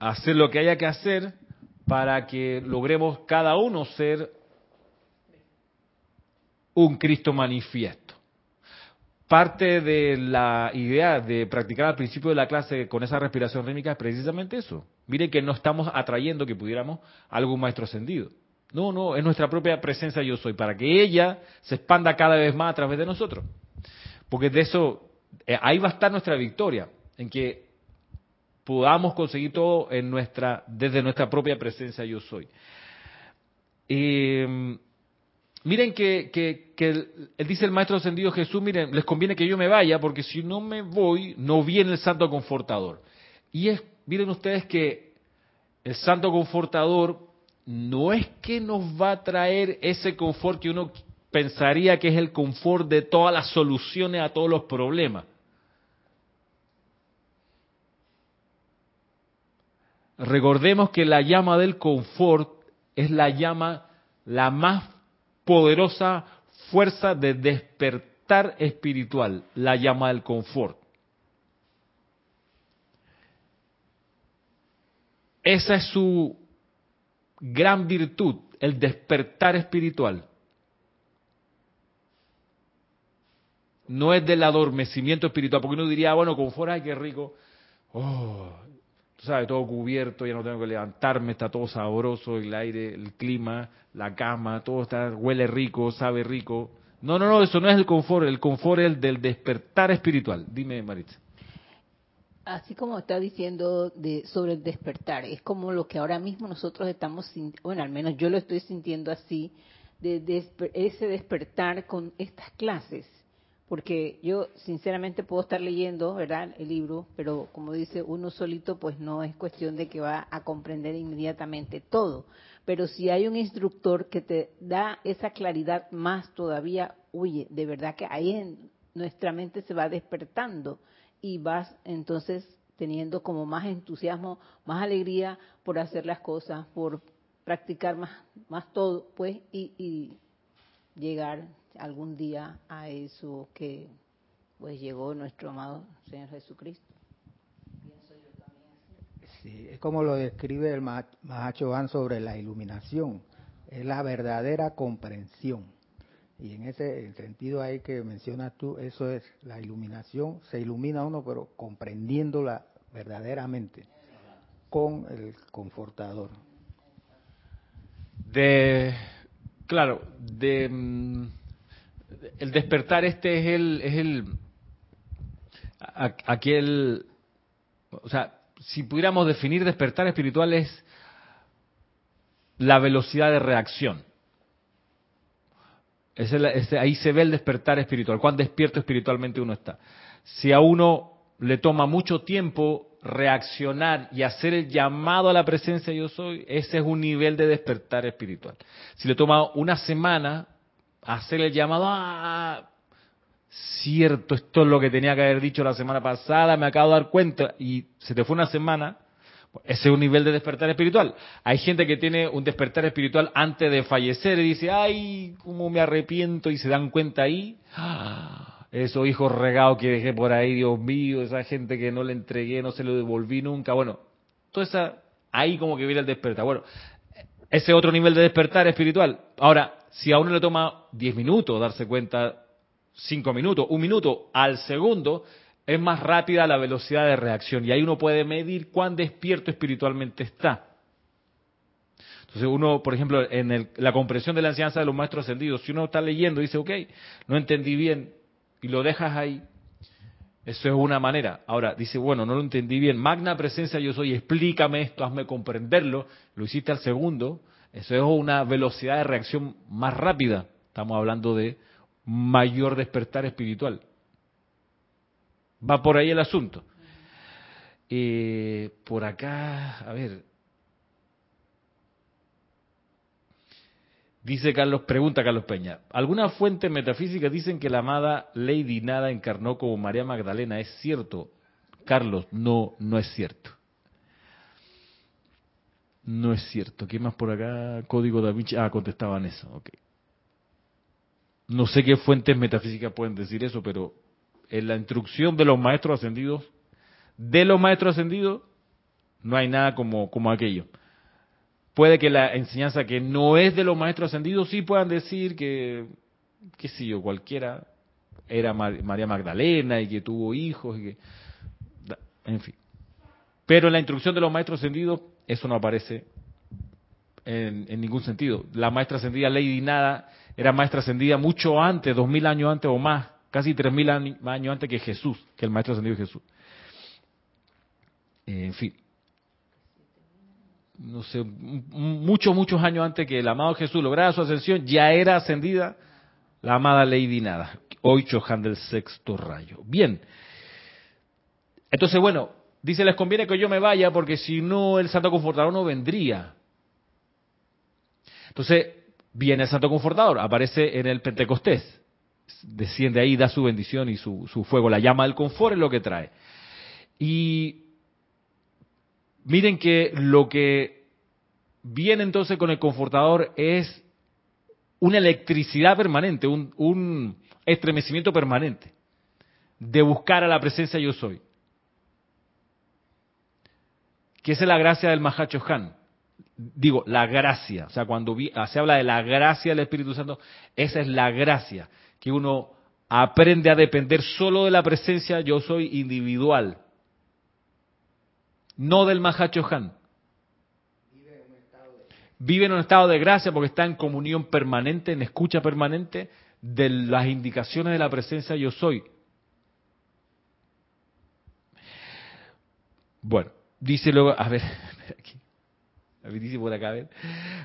Hacer lo que haya que hacer para que logremos cada uno ser un Cristo manifiesto. Parte de la idea de practicar al principio de la clase con esa respiración rítmica es precisamente eso. Miren que no estamos atrayendo que pudiéramos algún maestro ascendido. No, no, es nuestra propia presencia yo soy, para que ella se expanda cada vez más a través de nosotros. Porque de eso, eh, ahí va a estar nuestra victoria, en que podamos conseguir todo en nuestra, desde nuestra propia presencia yo soy. miren que, que, él dice el Maestro Ascendido Jesús, miren, les conviene que yo me vaya, porque si no me voy, no viene el Santo Confortador. Y es, miren ustedes que el Santo Confortador no es que nos va a traer ese confort que uno pensaría que es el confort de todas las soluciones a todos los problemas. Recordemos que la llama del confort es la llama, la más poderosa fuerza de despertar espiritual, la llama del confort. Esa es su gran virtud, el despertar espiritual. no es del adormecimiento espiritual, porque uno diría, bueno, confort, ay, qué rico, oh, sabes, todo cubierto, ya no tengo que levantarme, está todo sabroso, el aire, el clima, la cama, todo está, huele rico, sabe rico. No, no, no, eso no es el confort, el confort es el del despertar espiritual. Dime, Maritza. Así como está diciendo de, sobre el despertar, es como lo que ahora mismo nosotros estamos, bueno, al menos yo lo estoy sintiendo así, de ese despertar con estas clases porque yo sinceramente puedo estar leyendo, ¿verdad?, el libro, pero como dice uno solito, pues no es cuestión de que va a comprender inmediatamente todo. Pero si hay un instructor que te da esa claridad más todavía, oye, de verdad que ahí en nuestra mente se va despertando y vas entonces teniendo como más entusiasmo, más alegría por hacer las cosas, por practicar más, más todo, pues, y, y llegar algún día a eso que pues llegó nuestro amado Señor Jesucristo. Sí, es como lo describe el Mahacho Van sobre la iluminación, es la verdadera comprensión. Y en ese sentido ahí que mencionas tú, eso es la iluminación, se ilumina uno pero comprendiéndola verdaderamente con el confortador. De, claro, de mm, el despertar este es el, es el, aquel, o sea, si pudiéramos definir despertar espiritual es la velocidad de reacción. ahí se ve el despertar espiritual, cuán despierto espiritualmente uno está. Si a uno le toma mucho tiempo reaccionar y hacer el llamado a la presencia yo soy, ese es un nivel de despertar espiritual. Si le toma una semana hacer el llamado, ah, cierto, esto es lo que tenía que haber dicho la semana pasada, me acabo de dar cuenta, y se te fue una semana, ese es un nivel de despertar espiritual. Hay gente que tiene un despertar espiritual antes de fallecer y dice, ay, cómo me arrepiento, y se dan cuenta ahí, ah, esos hijos regados que dejé por ahí, Dios mío, esa gente que no le entregué, no se lo devolví nunca, bueno, toda esa, ahí como que viene el despertar. Bueno, ese otro nivel de despertar espiritual. Ahora, si a uno le toma 10 minutos darse cuenta, 5 minutos, un minuto al segundo, es más rápida la velocidad de reacción y ahí uno puede medir cuán despierto espiritualmente está. Entonces uno, por ejemplo, en la comprensión de la enseñanza de los maestros ascendidos, si uno está leyendo y dice, ok, no entendí bien, y lo dejas ahí, eso es una manera. Ahora, dice, bueno, no lo entendí bien, magna presencia yo soy, explícame esto, hazme comprenderlo, lo hiciste al segundo, eso es una velocidad de reacción más rápida. Estamos hablando de mayor despertar espiritual. Va por ahí el asunto. Eh, por acá, a ver. Dice Carlos, pregunta Carlos Peña, ¿algunas fuentes metafísicas dicen que la amada Lady Nada encarnó como María Magdalena? ¿Es cierto? Carlos, no, no es cierto. No es cierto. ¿Qué más por acá? Código da. Ah, contestaban eso. Ok. No sé qué fuentes metafísicas pueden decir eso, pero en la instrucción de los maestros ascendidos, de los maestros ascendidos, no hay nada como, como aquello. Puede que la enseñanza que no es de los maestros ascendidos sí puedan decir que, qué sé yo, cualquiera era María Magdalena y que tuvo hijos y que, en fin. Pero en la instrucción de los maestros ascendidos eso no aparece en, ningún sentido. La maestra ascendida Lady Nada era maestra ascendida mucho antes, dos mil años antes o más, casi tres mil años antes que Jesús, que el maestro ascendido Jesús. En fin, no sé, muchos, muchos años antes que el amado Jesús lograra su ascensión, ya era ascendida la amada Lady Nada, hoy Chohan del sexto rayo. Bien, entonces bueno, Dice, les conviene que yo me vaya porque si no el Santo Confortador no vendría. Entonces, viene el Santo Confortador, aparece en el Pentecostés. Desciende ahí, da su bendición y su, fuego. La llama del confort es lo que trae. Y miren que lo que viene entonces con el confortador es una electricidad permanente, un, un estremecimiento permanente de buscar a la presencia yo soy que esa es la gracia del Mahacho Han. Digo, la gracia, o sea, cuando se habla de la gracia del Espíritu Santo, esa es la gracia, que uno aprende a depender solo de la presencia yo soy individual, no del Mahacho Han. Vive en un estado de gracia porque está en comunión permanente, en escucha permanente de las indicaciones de la presencia yo soy. Bueno, Dice luego, a ver, aquí, dice por acá, a ver.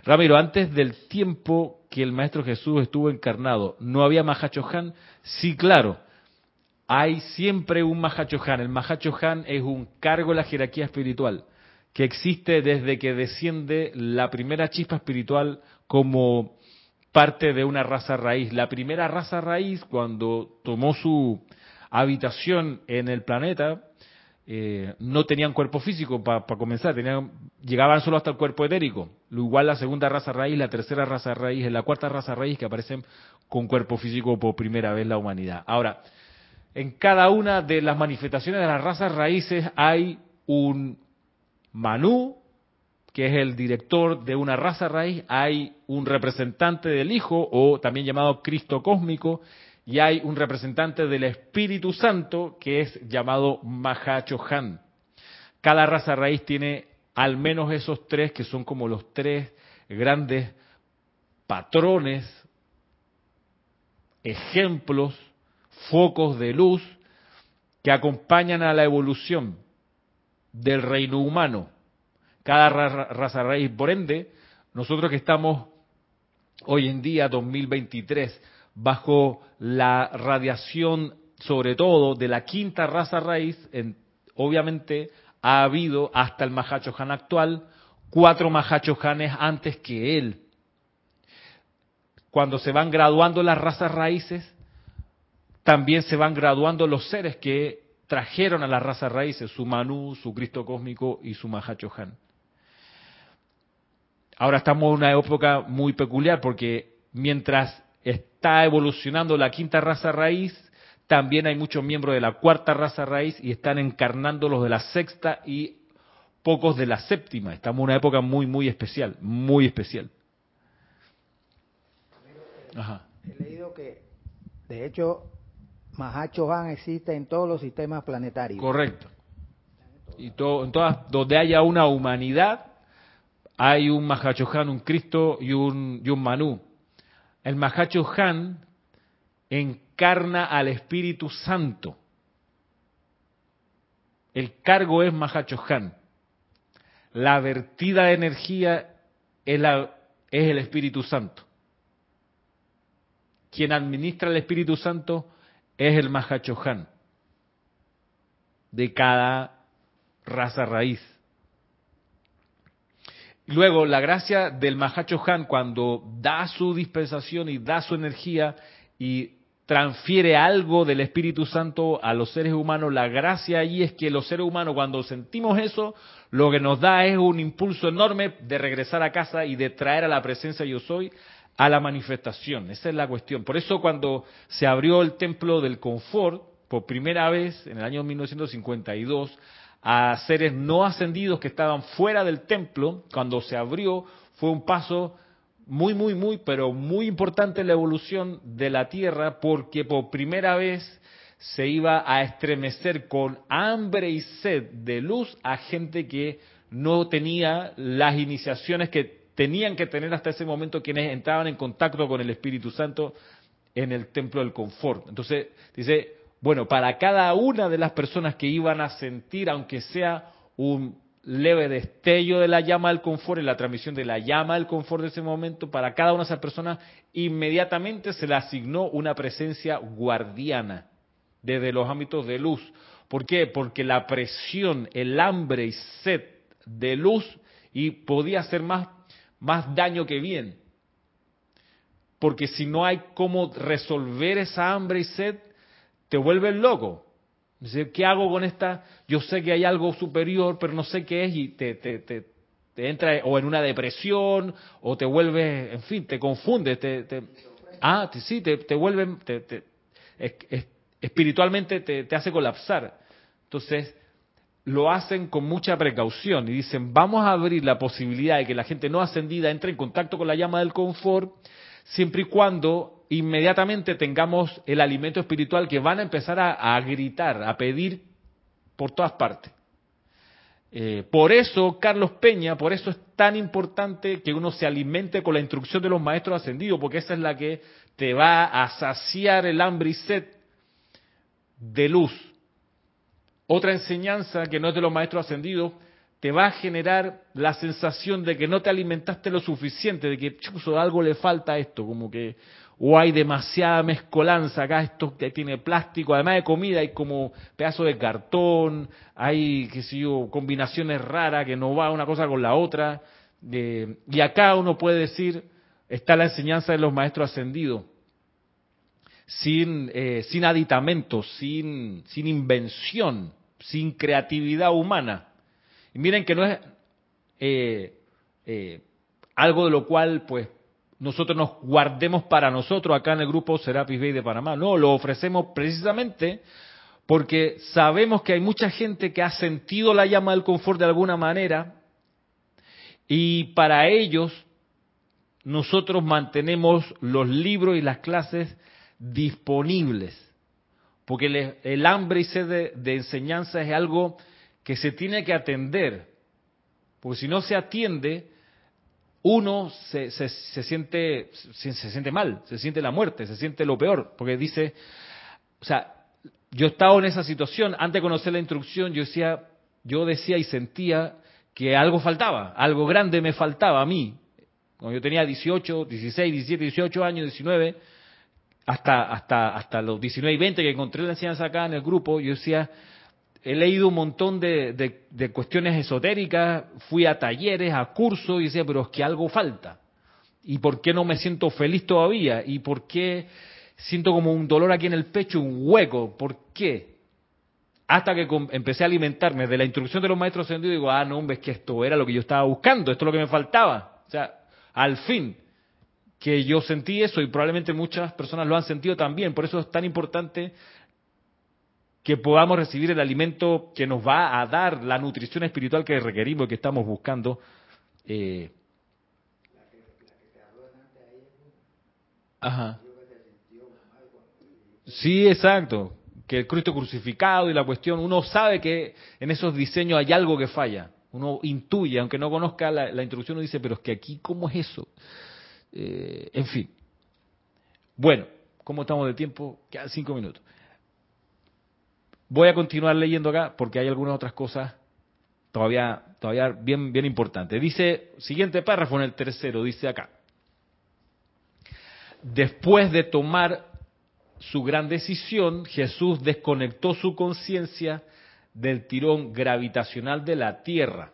Ramiro, antes del tiempo que el Maestro Jesús estuvo encarnado, ¿no había Mahachohan? Sí, claro. hay siempre un Mahachohan. El Mahachohan es un cargo en la jerarquía espiritual que existe desde que desciende la primera chispa espiritual como parte de una raza raíz. La primera raza raíz, cuando tomó su habitación en el planeta, eh, no tenían cuerpo físico para comenzar, tenían, llegaban solo hasta el cuerpo etérico. Lo igual la segunda raza raíz, la tercera raza raíz, la cuarta raza raíz que aparecen con cuerpo físico por primera vez la humanidad. Ahora, en cada una de las manifestaciones de las razas raíces hay un Manú, que es el director de una raza raíz, hay un representante del Hijo, o también llamado Cristo cósmico, y hay un representante del Espíritu Santo, que es llamado Mahachohan. Cada raza raíz tiene al menos esos tres, que son como los tres grandes patrones, ejemplos focos de luz que acompañan a la evolución del reino humano. Cada raza raíz, por ende, nosotros que estamos hoy en día, 2023, bajo la radiación, sobre todo, de la quinta raza raíz, obviamente ha habido hasta el Mahachohan actual cuatro Mahachohanes antes que él. Cuando se van graduando las razas raíces, también se van graduando los seres que trajeron a las razas raíces, su Manú, su Cristo cósmico y su Mahachohan. Ahora estamos en una época muy peculiar porque mientras está evolucionando la quinta raza raíz, también hay muchos miembros de la cuarta raza raíz y están encarnando los de la sexta y pocos de la séptima. Estamos en una época muy, muy especial, muy especial. He leído que, de hecho, Mahachohan existe en todos los sistemas planetarios. Correcto. Y todo, en todas, donde haya una humanidad, hay un Mahachohan, un Cristo y un, y un Manú. El Mahachohan encarna al Espíritu Santo. El cargo es Mahachohan. La vertida de energía es, el Espíritu Santo. Quien administra el Espíritu Santo es el Mahachohan de cada raza raíz. Luego, la gracia del Mahachohan cuando da su dispensación y da su energía y transfiere algo del Espíritu Santo a los seres humanos, la gracia allí es que los seres humanos cuando sentimos eso, lo que nos da es un impulso enorme de regresar a casa y de traer a la presencia yo soy a la manifestación. Esa es la cuestión. Por eso cuando se abrió el templo del confort, por primera vez en el año 1952, a seres no ascendidos que estaban fuera del templo, cuando se abrió, fue un paso muy, muy, muy, pero muy importante en la evolución de la Tierra, porque por primera vez se iba a estremecer con hambre y sed de luz a gente que no tenía las iniciaciones que tenían que tener hasta ese momento quienes entraban en contacto con el Espíritu Santo en el templo del confort. Entonces dice, bueno, para cada una de las personas que iban a sentir, aunque sea un leve destello de la llama del confort, en la transmisión de la llama del confort de ese momento, para cada una de esas personas inmediatamente se le asignó una presencia guardiana desde los ámbitos de luz. ¿Por qué? Porque la presión, el hambre y sed de luz y podía ser más más daño que bien. Porque si no hay cómo resolver esa hambre y sed, te vuelves loco. ¿Qué hago con esta? Yo sé que hay algo superior, pero no sé qué es y te, te, te, entra o en una depresión o te vuelves, en fin, te confundes. Te, ah, sí, te, te vuelve, espiritualmente te hace colapsar. Entonces, lo hacen con mucha precaución y dicen, vamos a abrir la posibilidad de que la gente no ascendida entre en contacto con la llama del confort, siempre y cuando inmediatamente tengamos el alimento espiritual que van a empezar a, gritar, a pedir por todas partes. Eh, por eso, Carlos Peña, por eso es tan importante que uno se alimente con la instrucción de los maestros ascendidos, porque esa es la que te va a saciar el hambre y sed de luz, otra enseñanza que no es de los maestros ascendidos te va a generar la sensación de que no te alimentaste lo suficiente, de que chuzo, algo le falta a esto, como que o hay demasiada mezcolanza, acá esto que tiene plástico, además de comida hay como pedazos de cartón, hay, qué sé yo, combinaciones raras que no va una cosa con la otra, y acá uno puede decir, está la enseñanza de los maestros ascendidos, sin, eh, sin sin, sin invención, sin creatividad humana. Y miren que no es eh, eh, algo de lo cual pues nosotros nos guardemos para nosotros acá en el grupo Serapis Bay de Panamá. No, lo ofrecemos precisamente porque sabemos que hay mucha gente que ha sentido la llama del confort de alguna manera y para ellos nosotros mantenemos los libros y las clases disponibles. Porque el, hambre y sed de enseñanza es algo que se tiene que atender. Porque si no se atiende, uno se, se, siente, se, siente mal, se siente la muerte, se siente lo peor, porque dice, o sea, yo estaba en esa situación, antes de conocer la instrucción, yo decía, yo decía y sentía que algo faltaba, algo grande me faltaba a mí. Cuando yo tenía 18, 16, 17, 18 años, 19, hasta, hasta, hasta los 19 y 20 que encontré la enseñanza acá en el grupo, yo decía, he leído un montón de, cuestiones esotéricas, fui a talleres, a cursos y decía, pero es que algo falta. ¿Y por qué no me siento feliz todavía? ¿Y por qué siento como un dolor aquí en el pecho, un hueco? ¿Por qué? Hasta que empecé a alimentarme de la instrucción de los maestros ascendidos, digo, ah, no, hombre, es que esto era lo que yo estaba buscando, esto es lo que me faltaba. O sea, al fin, que yo sentí eso y probablemente muchas personas lo han sentido también. Por eso es tan importante que podamos recibir el alimento que nos va a dar la nutrición espiritual que requerimos y que estamos buscando. Eh. Ajá. Sí, exacto. Que el Cristo crucificado y la cuestión, uno sabe que en esos diseños hay algo que falla. Uno intuye, aunque no conozca la, instrucción, uno dice, pero es que aquí, ¿cómo es eso? Eh, en fin. Bueno, ¿cómo estamos de tiempo? Quedan cinco minutos. Voy a continuar leyendo acá porque hay algunas otras cosas todavía, todavía bien, bien importantes. Dice, siguiente párrafo en el tercero, dice acá. Después de tomar su gran decisión, Jesús desconectó su conciencia del tirón gravitacional de la Tierra.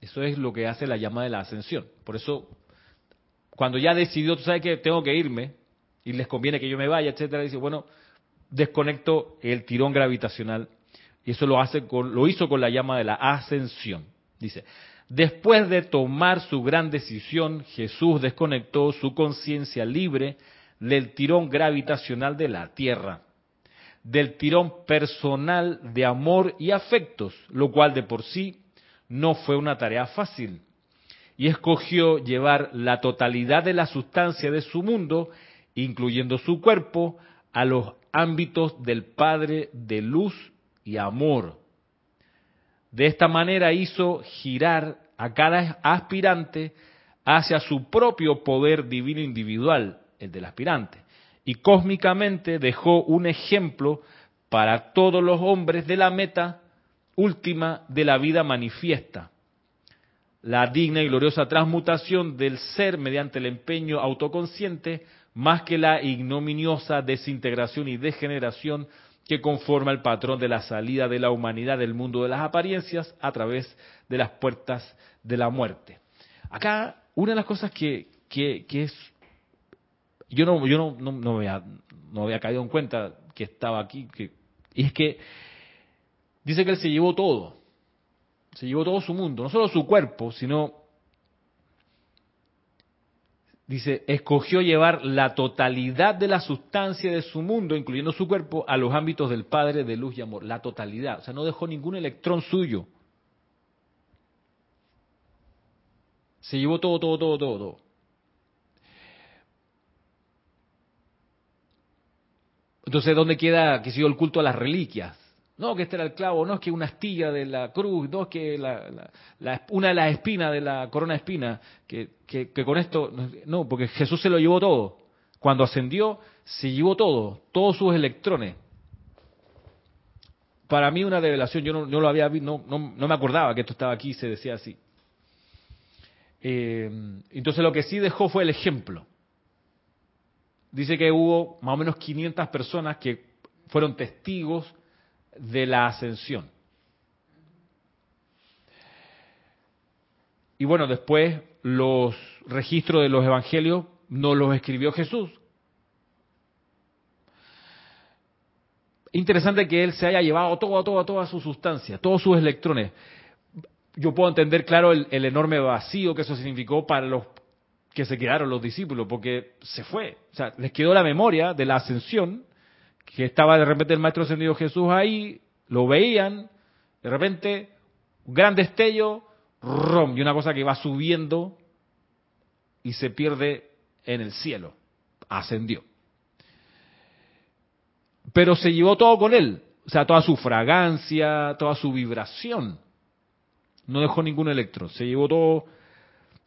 Eso es lo que hace la llama de la ascensión. Por eso, cuando ya decidió, tú sabes que tengo que irme y les conviene que yo me vaya, etcétera, dice, bueno, desconecto el tirón gravitacional y eso lo hace con, lo hizo con la llama de la ascensión. Dice, después de tomar su gran decisión, Jesús desconectó su conciencia libre del tirón gravitacional de la Tierra, del tirón personal de amor y afectos, lo cual de por sí no fue una tarea fácil, y escogió llevar la totalidad de la sustancia de su mundo, incluyendo su cuerpo, a los ámbitos del Padre de luz y amor. De esta manera hizo girar a cada aspirante hacia su propio poder divino individual, el del aspirante, y cósmicamente dejó un ejemplo para todos los hombres de la meta última de la vida manifiesta, la digna y gloriosa transmutación del ser mediante el empeño autoconsciente más que la ignominiosa desintegración y degeneración que conforma el patrón de la salida de la humanidad del mundo de las apariencias a través de las puertas de la muerte. Acá, una de las cosas que, que, es... Yo no, yo no, no, había, no había caído en cuenta que estaba aquí, que, y es que dice que él se llevó todo, se llevó todo su mundo, no solo su cuerpo, sino dice, escogió llevar la totalidad de la sustancia de su mundo, incluyendo su cuerpo, a los ámbitos del Padre de luz y amor. La totalidad. O sea, no dejó ningún electrón suyo. Se llevó todo, todo, todo, todo, todo. Entonces, ¿dónde queda, que el culto a las reliquias? No, que este era el clavo, no es que una astilla de la cruz, no es que una de las espinas de la corona espina, que, que, con esto, no, porque Jesús se lo llevó todo. Cuando ascendió, se llevó todo, todos sus electrones. Para mí una revelación, yo no, lo había no, no, no, me acordaba que esto estaba aquí y se decía así. Eh, entonces lo que sí dejó fue el ejemplo. dice que hubo más o menos 500 personas que fueron testigos de la ascensión. Y bueno, después los registros de los evangelios no los escribió Jesús. Interesante que él se haya llevado todo, todo, toda su sustancia, todos sus electrones. Yo puedo entender, claro, el, el enorme vacío que eso significó para los que se quedaron los discípulos, porque se fue. O sea, les quedó la memoria de la ascensión, que estaba de repente el Maestro Ascendido Jesús ahí, lo veían, de repente, un gran destello, rom, y una cosa que va subiendo y se pierde en el cielo. Ascendió. Pero se llevó todo con él, o sea, toda su fragancia, toda su vibración. No dejó ningún electro, se llevó todo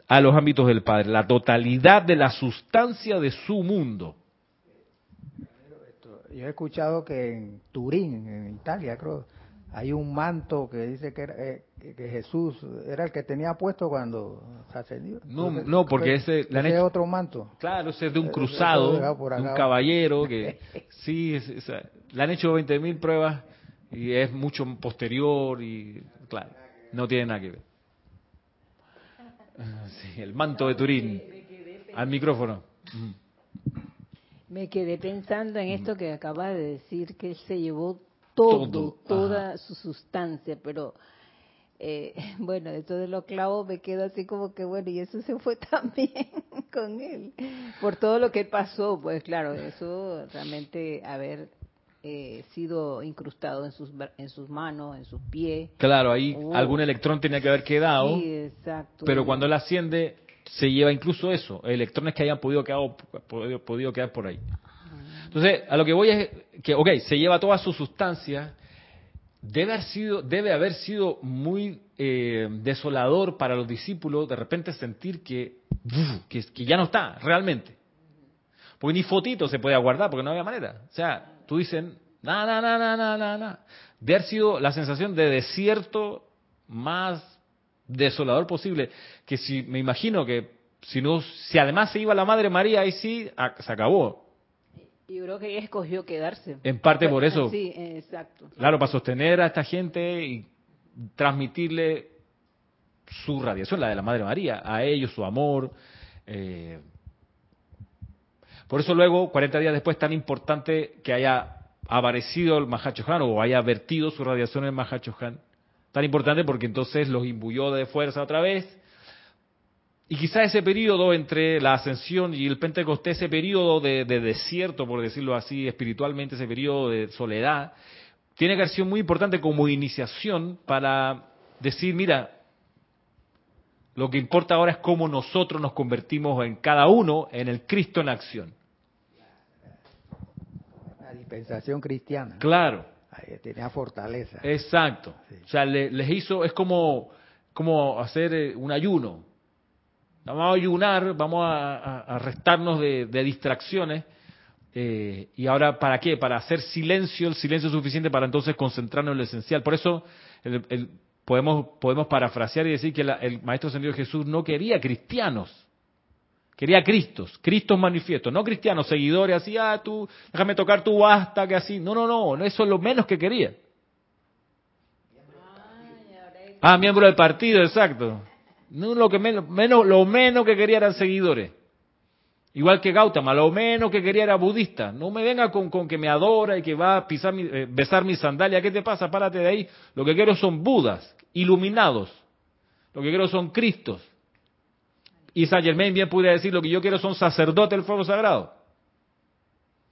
a los ámbitos del Padre, la totalidad de la sustancia de su mundo. Yo he escuchado que en Turín, en Italia, creo, hay un manto que dice que, era, eh, que Jesús era el que tenía puesto cuando se ascendió. No, no porque ese, ese es otro manto. Claro, ese es de un cruzado, de un caballero que sí, es, es, le han hecho 20.000 pruebas y es mucho posterior y claro, no tiene nada que ver. Sí, el manto de Turín. Al micrófono. Me quedé pensando en esto que acaba de decir, que él se llevó todo, todo. toda Ajá. su sustancia, pero eh, bueno, de los clavos me quedo así como que bueno, y eso se fue también con él, por todo lo que pasó, pues claro, eso realmente, a ver, eh, sido incrustado en sus en sus manos, en sus pies. Claro, ahí oh. algún electrón tenía que haber quedado. Sí, exacto. Pero cuando él asciende, se lleva incluso eso, electrones que hayan podido quedar, podido, podido por ahí. Entonces, a lo que voy es que, ok, se lleva toda su sustancia, debe haber sido, debe haber sido muy eh, desolador para los discípulos de repente sentir que, que, ya no está, realmente. Porque ni fotito se puede guardar, porque no había manera. O sea, tú dicen, nada, nada, nada, nada, nada. De haber sido la sensación de desierto más desolador posible, que si me imagino que si no, si además se iba la Madre María, ahí sí se acabó. Yo creo que ella escogió quedarse. En parte por eso. Sí, exacto. Claro, para sostener a esta gente y transmitirle su radiación, la de la Madre María, a ellos su amor. Eh, por eso luego, 40 días después, tan importante que haya aparecido el Mahachohan o haya vertido su radiación en el Mahachohan. Tan importante porque entonces los imbuyó de fuerza otra vez. Y quizá ese periodo entre la ascensión y el Pentecostés, ese periodo de, de, desierto, por decirlo así, espiritualmente, ese periodo de soledad, tiene que haber sido muy importante como iniciación para decir, mira, lo que importa ahora es cómo nosotros nos convertimos en cada uno en el Cristo en acción dispensación cristiana. Claro. Tenía fortaleza. Exacto. Sí. O sea, le, les hizo, es como, como hacer eh, un ayuno. Vamos a ayunar, vamos a, a restarnos de, de distracciones. Eh, y ahora, ¿para qué? Para hacer silencio, el silencio suficiente para entonces concentrarnos en lo esencial. Por eso el, el, podemos, podemos parafrasear y decir que la, el Maestro Ascendido Jesús no quería cristianos. Quería Cristos, Cristos manifiesto, no cristianos, seguidores así, ah, tú, déjame tocar tu basta, que así. No, no, no, eso es lo menos que quería. Ah, miembro del partido, exacto. No, lo que menos, menos, lo menos que quería eran seguidores. Igual que Gautama, lo menos que quería era budista. No me venga con, con que me adora y que va a pisar mi, eh, besar mi sandalia. ¿Qué te pasa? Párate de ahí. Lo que quiero son budas, iluminados. Lo que quiero son cristos. Y Saint Germain bien pudiera decir lo que yo quiero son sacerdotes del fuego sagrado.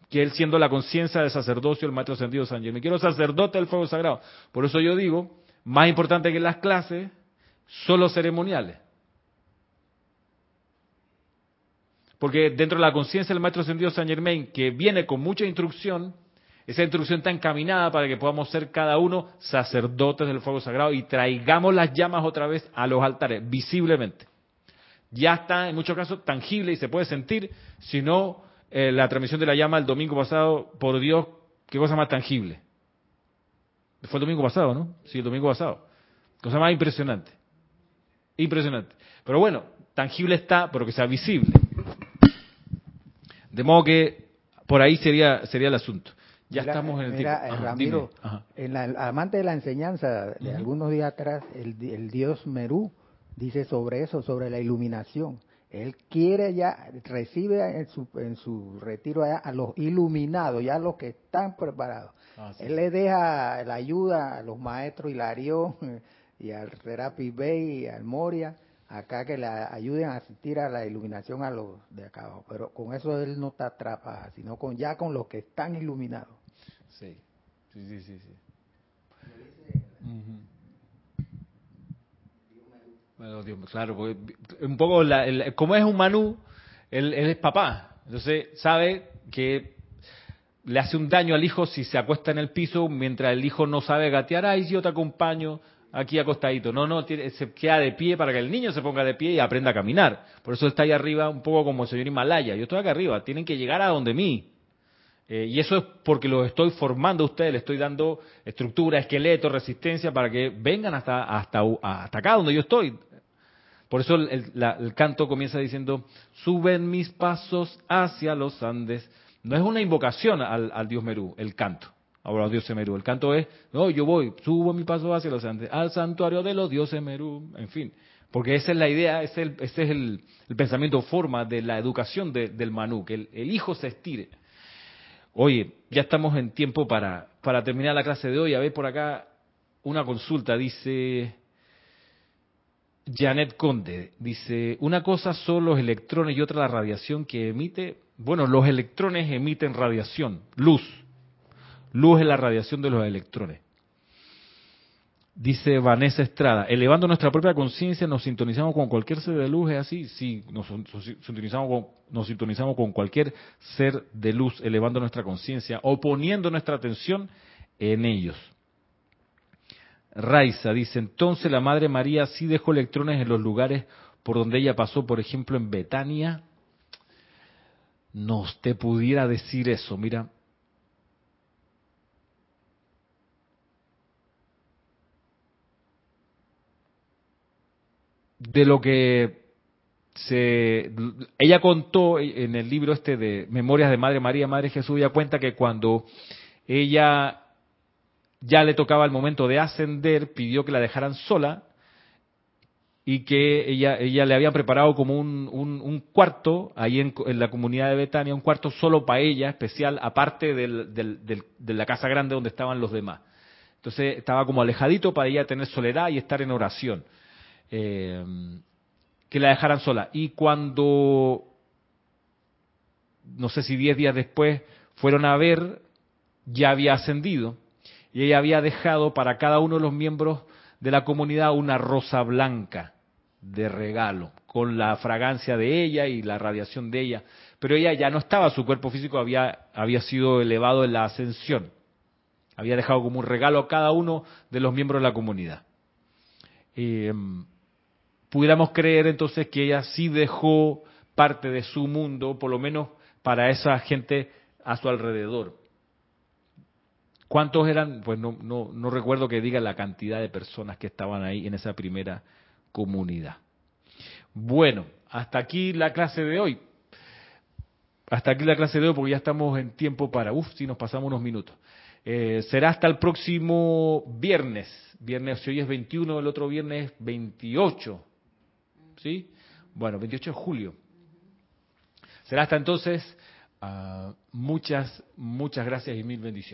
Que él siendo la conciencia del sacerdocio, el maestro ascendido Saint Germain. Quiero sacerdote del fuego sagrado. Por eso yo digo, más importante que las clases, son los ceremoniales. Porque dentro de la conciencia del maestro ascendido Saint Germain, que viene con mucha instrucción, esa instrucción está encaminada para que podamos ser cada uno sacerdotes del fuego sagrado y traigamos las llamas otra vez a los altares, visiblemente ya está en muchos casos tangible y se puede sentir, sino eh, la transmisión de la llama el domingo pasado, por Dios, qué cosa más tangible. Fue el domingo pasado, ¿no? Sí, el domingo pasado. Cosa más impresionante. Impresionante. Pero bueno, tangible está, pero que sea visible. De modo que Por ahí sería sería el asunto. Ya Mira, estamos en el mira, tiempo. Ajá, Ramiro, dime. Ajá. en la, amante de la enseñanza de algunos días atrás, el, el dios Merú dice sobre eso, sobre la iluminación. Él quiere ya, recibe en su, en su retiro allá a los iluminados, ya los que están preparados. Ah, sí. Él le deja la ayuda a los maestros Hilarión y al Serapi Bey y al Moria, acá que le ayuden a asistir a la iluminación a los de acá abajo. Pero con eso él no está atrapado, sino con ya con los que están iluminados. Sí, sí, sí, sí. sí. Bueno, Dios, claro, porque un poco, la, el- como es un Manú, él, él es papá, entonces sabe que le hace un daño al hijo si se acuesta en el piso mientras el hijo no sabe gatear, ay, yo te acompaño aquí acostadito. No, no, tiene- se queda de pie para que el niño se ponga de pie y aprenda a caminar. Por eso está ahí arriba un poco como el señor Himalaya. Yo estoy acá arriba, tienen que llegar a donde mí. Eh, y eso es porque los estoy formando a ustedes, les estoy dando estructura, esqueleto, resistencia para que vengan hasta, hasta, hasta acá donde yo estoy. Por eso el, canto comienza diciendo, suben mis pasos hacia los Andes. No es una invocación al, dios Merú, el canto, ahora dioses Merú. El canto es, no, yo voy, subo mis pasos hacia los Andes, al santuario de los dioses Merú, en fin. Porque esa es la idea, ese es el, ese es el pensamiento forma de la educación de- del Manú, que el- el hijo se estire. Oye, ya estamos en tiempo para, para terminar la clase de hoy. A ver por acá una consulta. Dice Janet Conde. Dice, una cosa son los electrones y otra la radiación que emite. Bueno, los electrones emiten radiación, luz. Luz es la radiación de los electrones. Dice Vanessa Estrada, elevando nuestra propia conciencia nos sintonizamos con cualquier ser de luz, ¿es así? Sí, nos, sintonizamos con, nos sintonizamos con cualquier ser de luz, elevando nuestra conciencia o poniendo nuestra atención en ellos. Raiza dice, entonces la Madre María sí dejó electrones en los lugares por donde ella pasó, por ejemplo en Betania. No te pudiera decir eso, mira. De lo que se ella contó en el libro este de Memorias de Madre María, Madre Jesús, ella cuenta que cuando ella ya le tocaba el momento de ascender, pidió que la dejaran sola y que ella, ella le habían preparado como un, un, cuarto ahí en, en, la comunidad de Betania, un cuarto solo para ella, especial, aparte del, del, de la casa grande donde estaban los demás. Entonces estaba como alejadito para ella tener soledad y estar en oración. Eh, que la dejaran sola. Y cuando, no sé si diez días después, fueron a ver, ya había ascendido y ella había dejado para cada uno de los miembros de la comunidad una rosa blanca de regalo, con la fragancia de ella y la radiación de ella. Pero ella ya no estaba, su cuerpo físico había, había sido elevado en la ascensión. Había dejado como un regalo a cada uno de los miembros de la comunidad. Eh, pudiéramos creer entonces que ella sí dejó parte de su mundo, por lo menos para esa gente a su alrededor. ¿Cuántos eran? Pues no, no, no recuerdo que diga la cantidad de personas que estaban ahí en esa primera comunidad. Bueno, hasta aquí la clase de hoy. Hasta aquí la clase de hoy porque ya estamos en tiempo para, uff, si nos pasamos unos minutos. Eh, será hasta el próximo viernes. Viernes, si hoy es 21, el otro viernes 28. ¿Sí? Bueno, 28 de julio. Será hasta entonces. Uh, muchas, muchas gracias y mil bendiciones.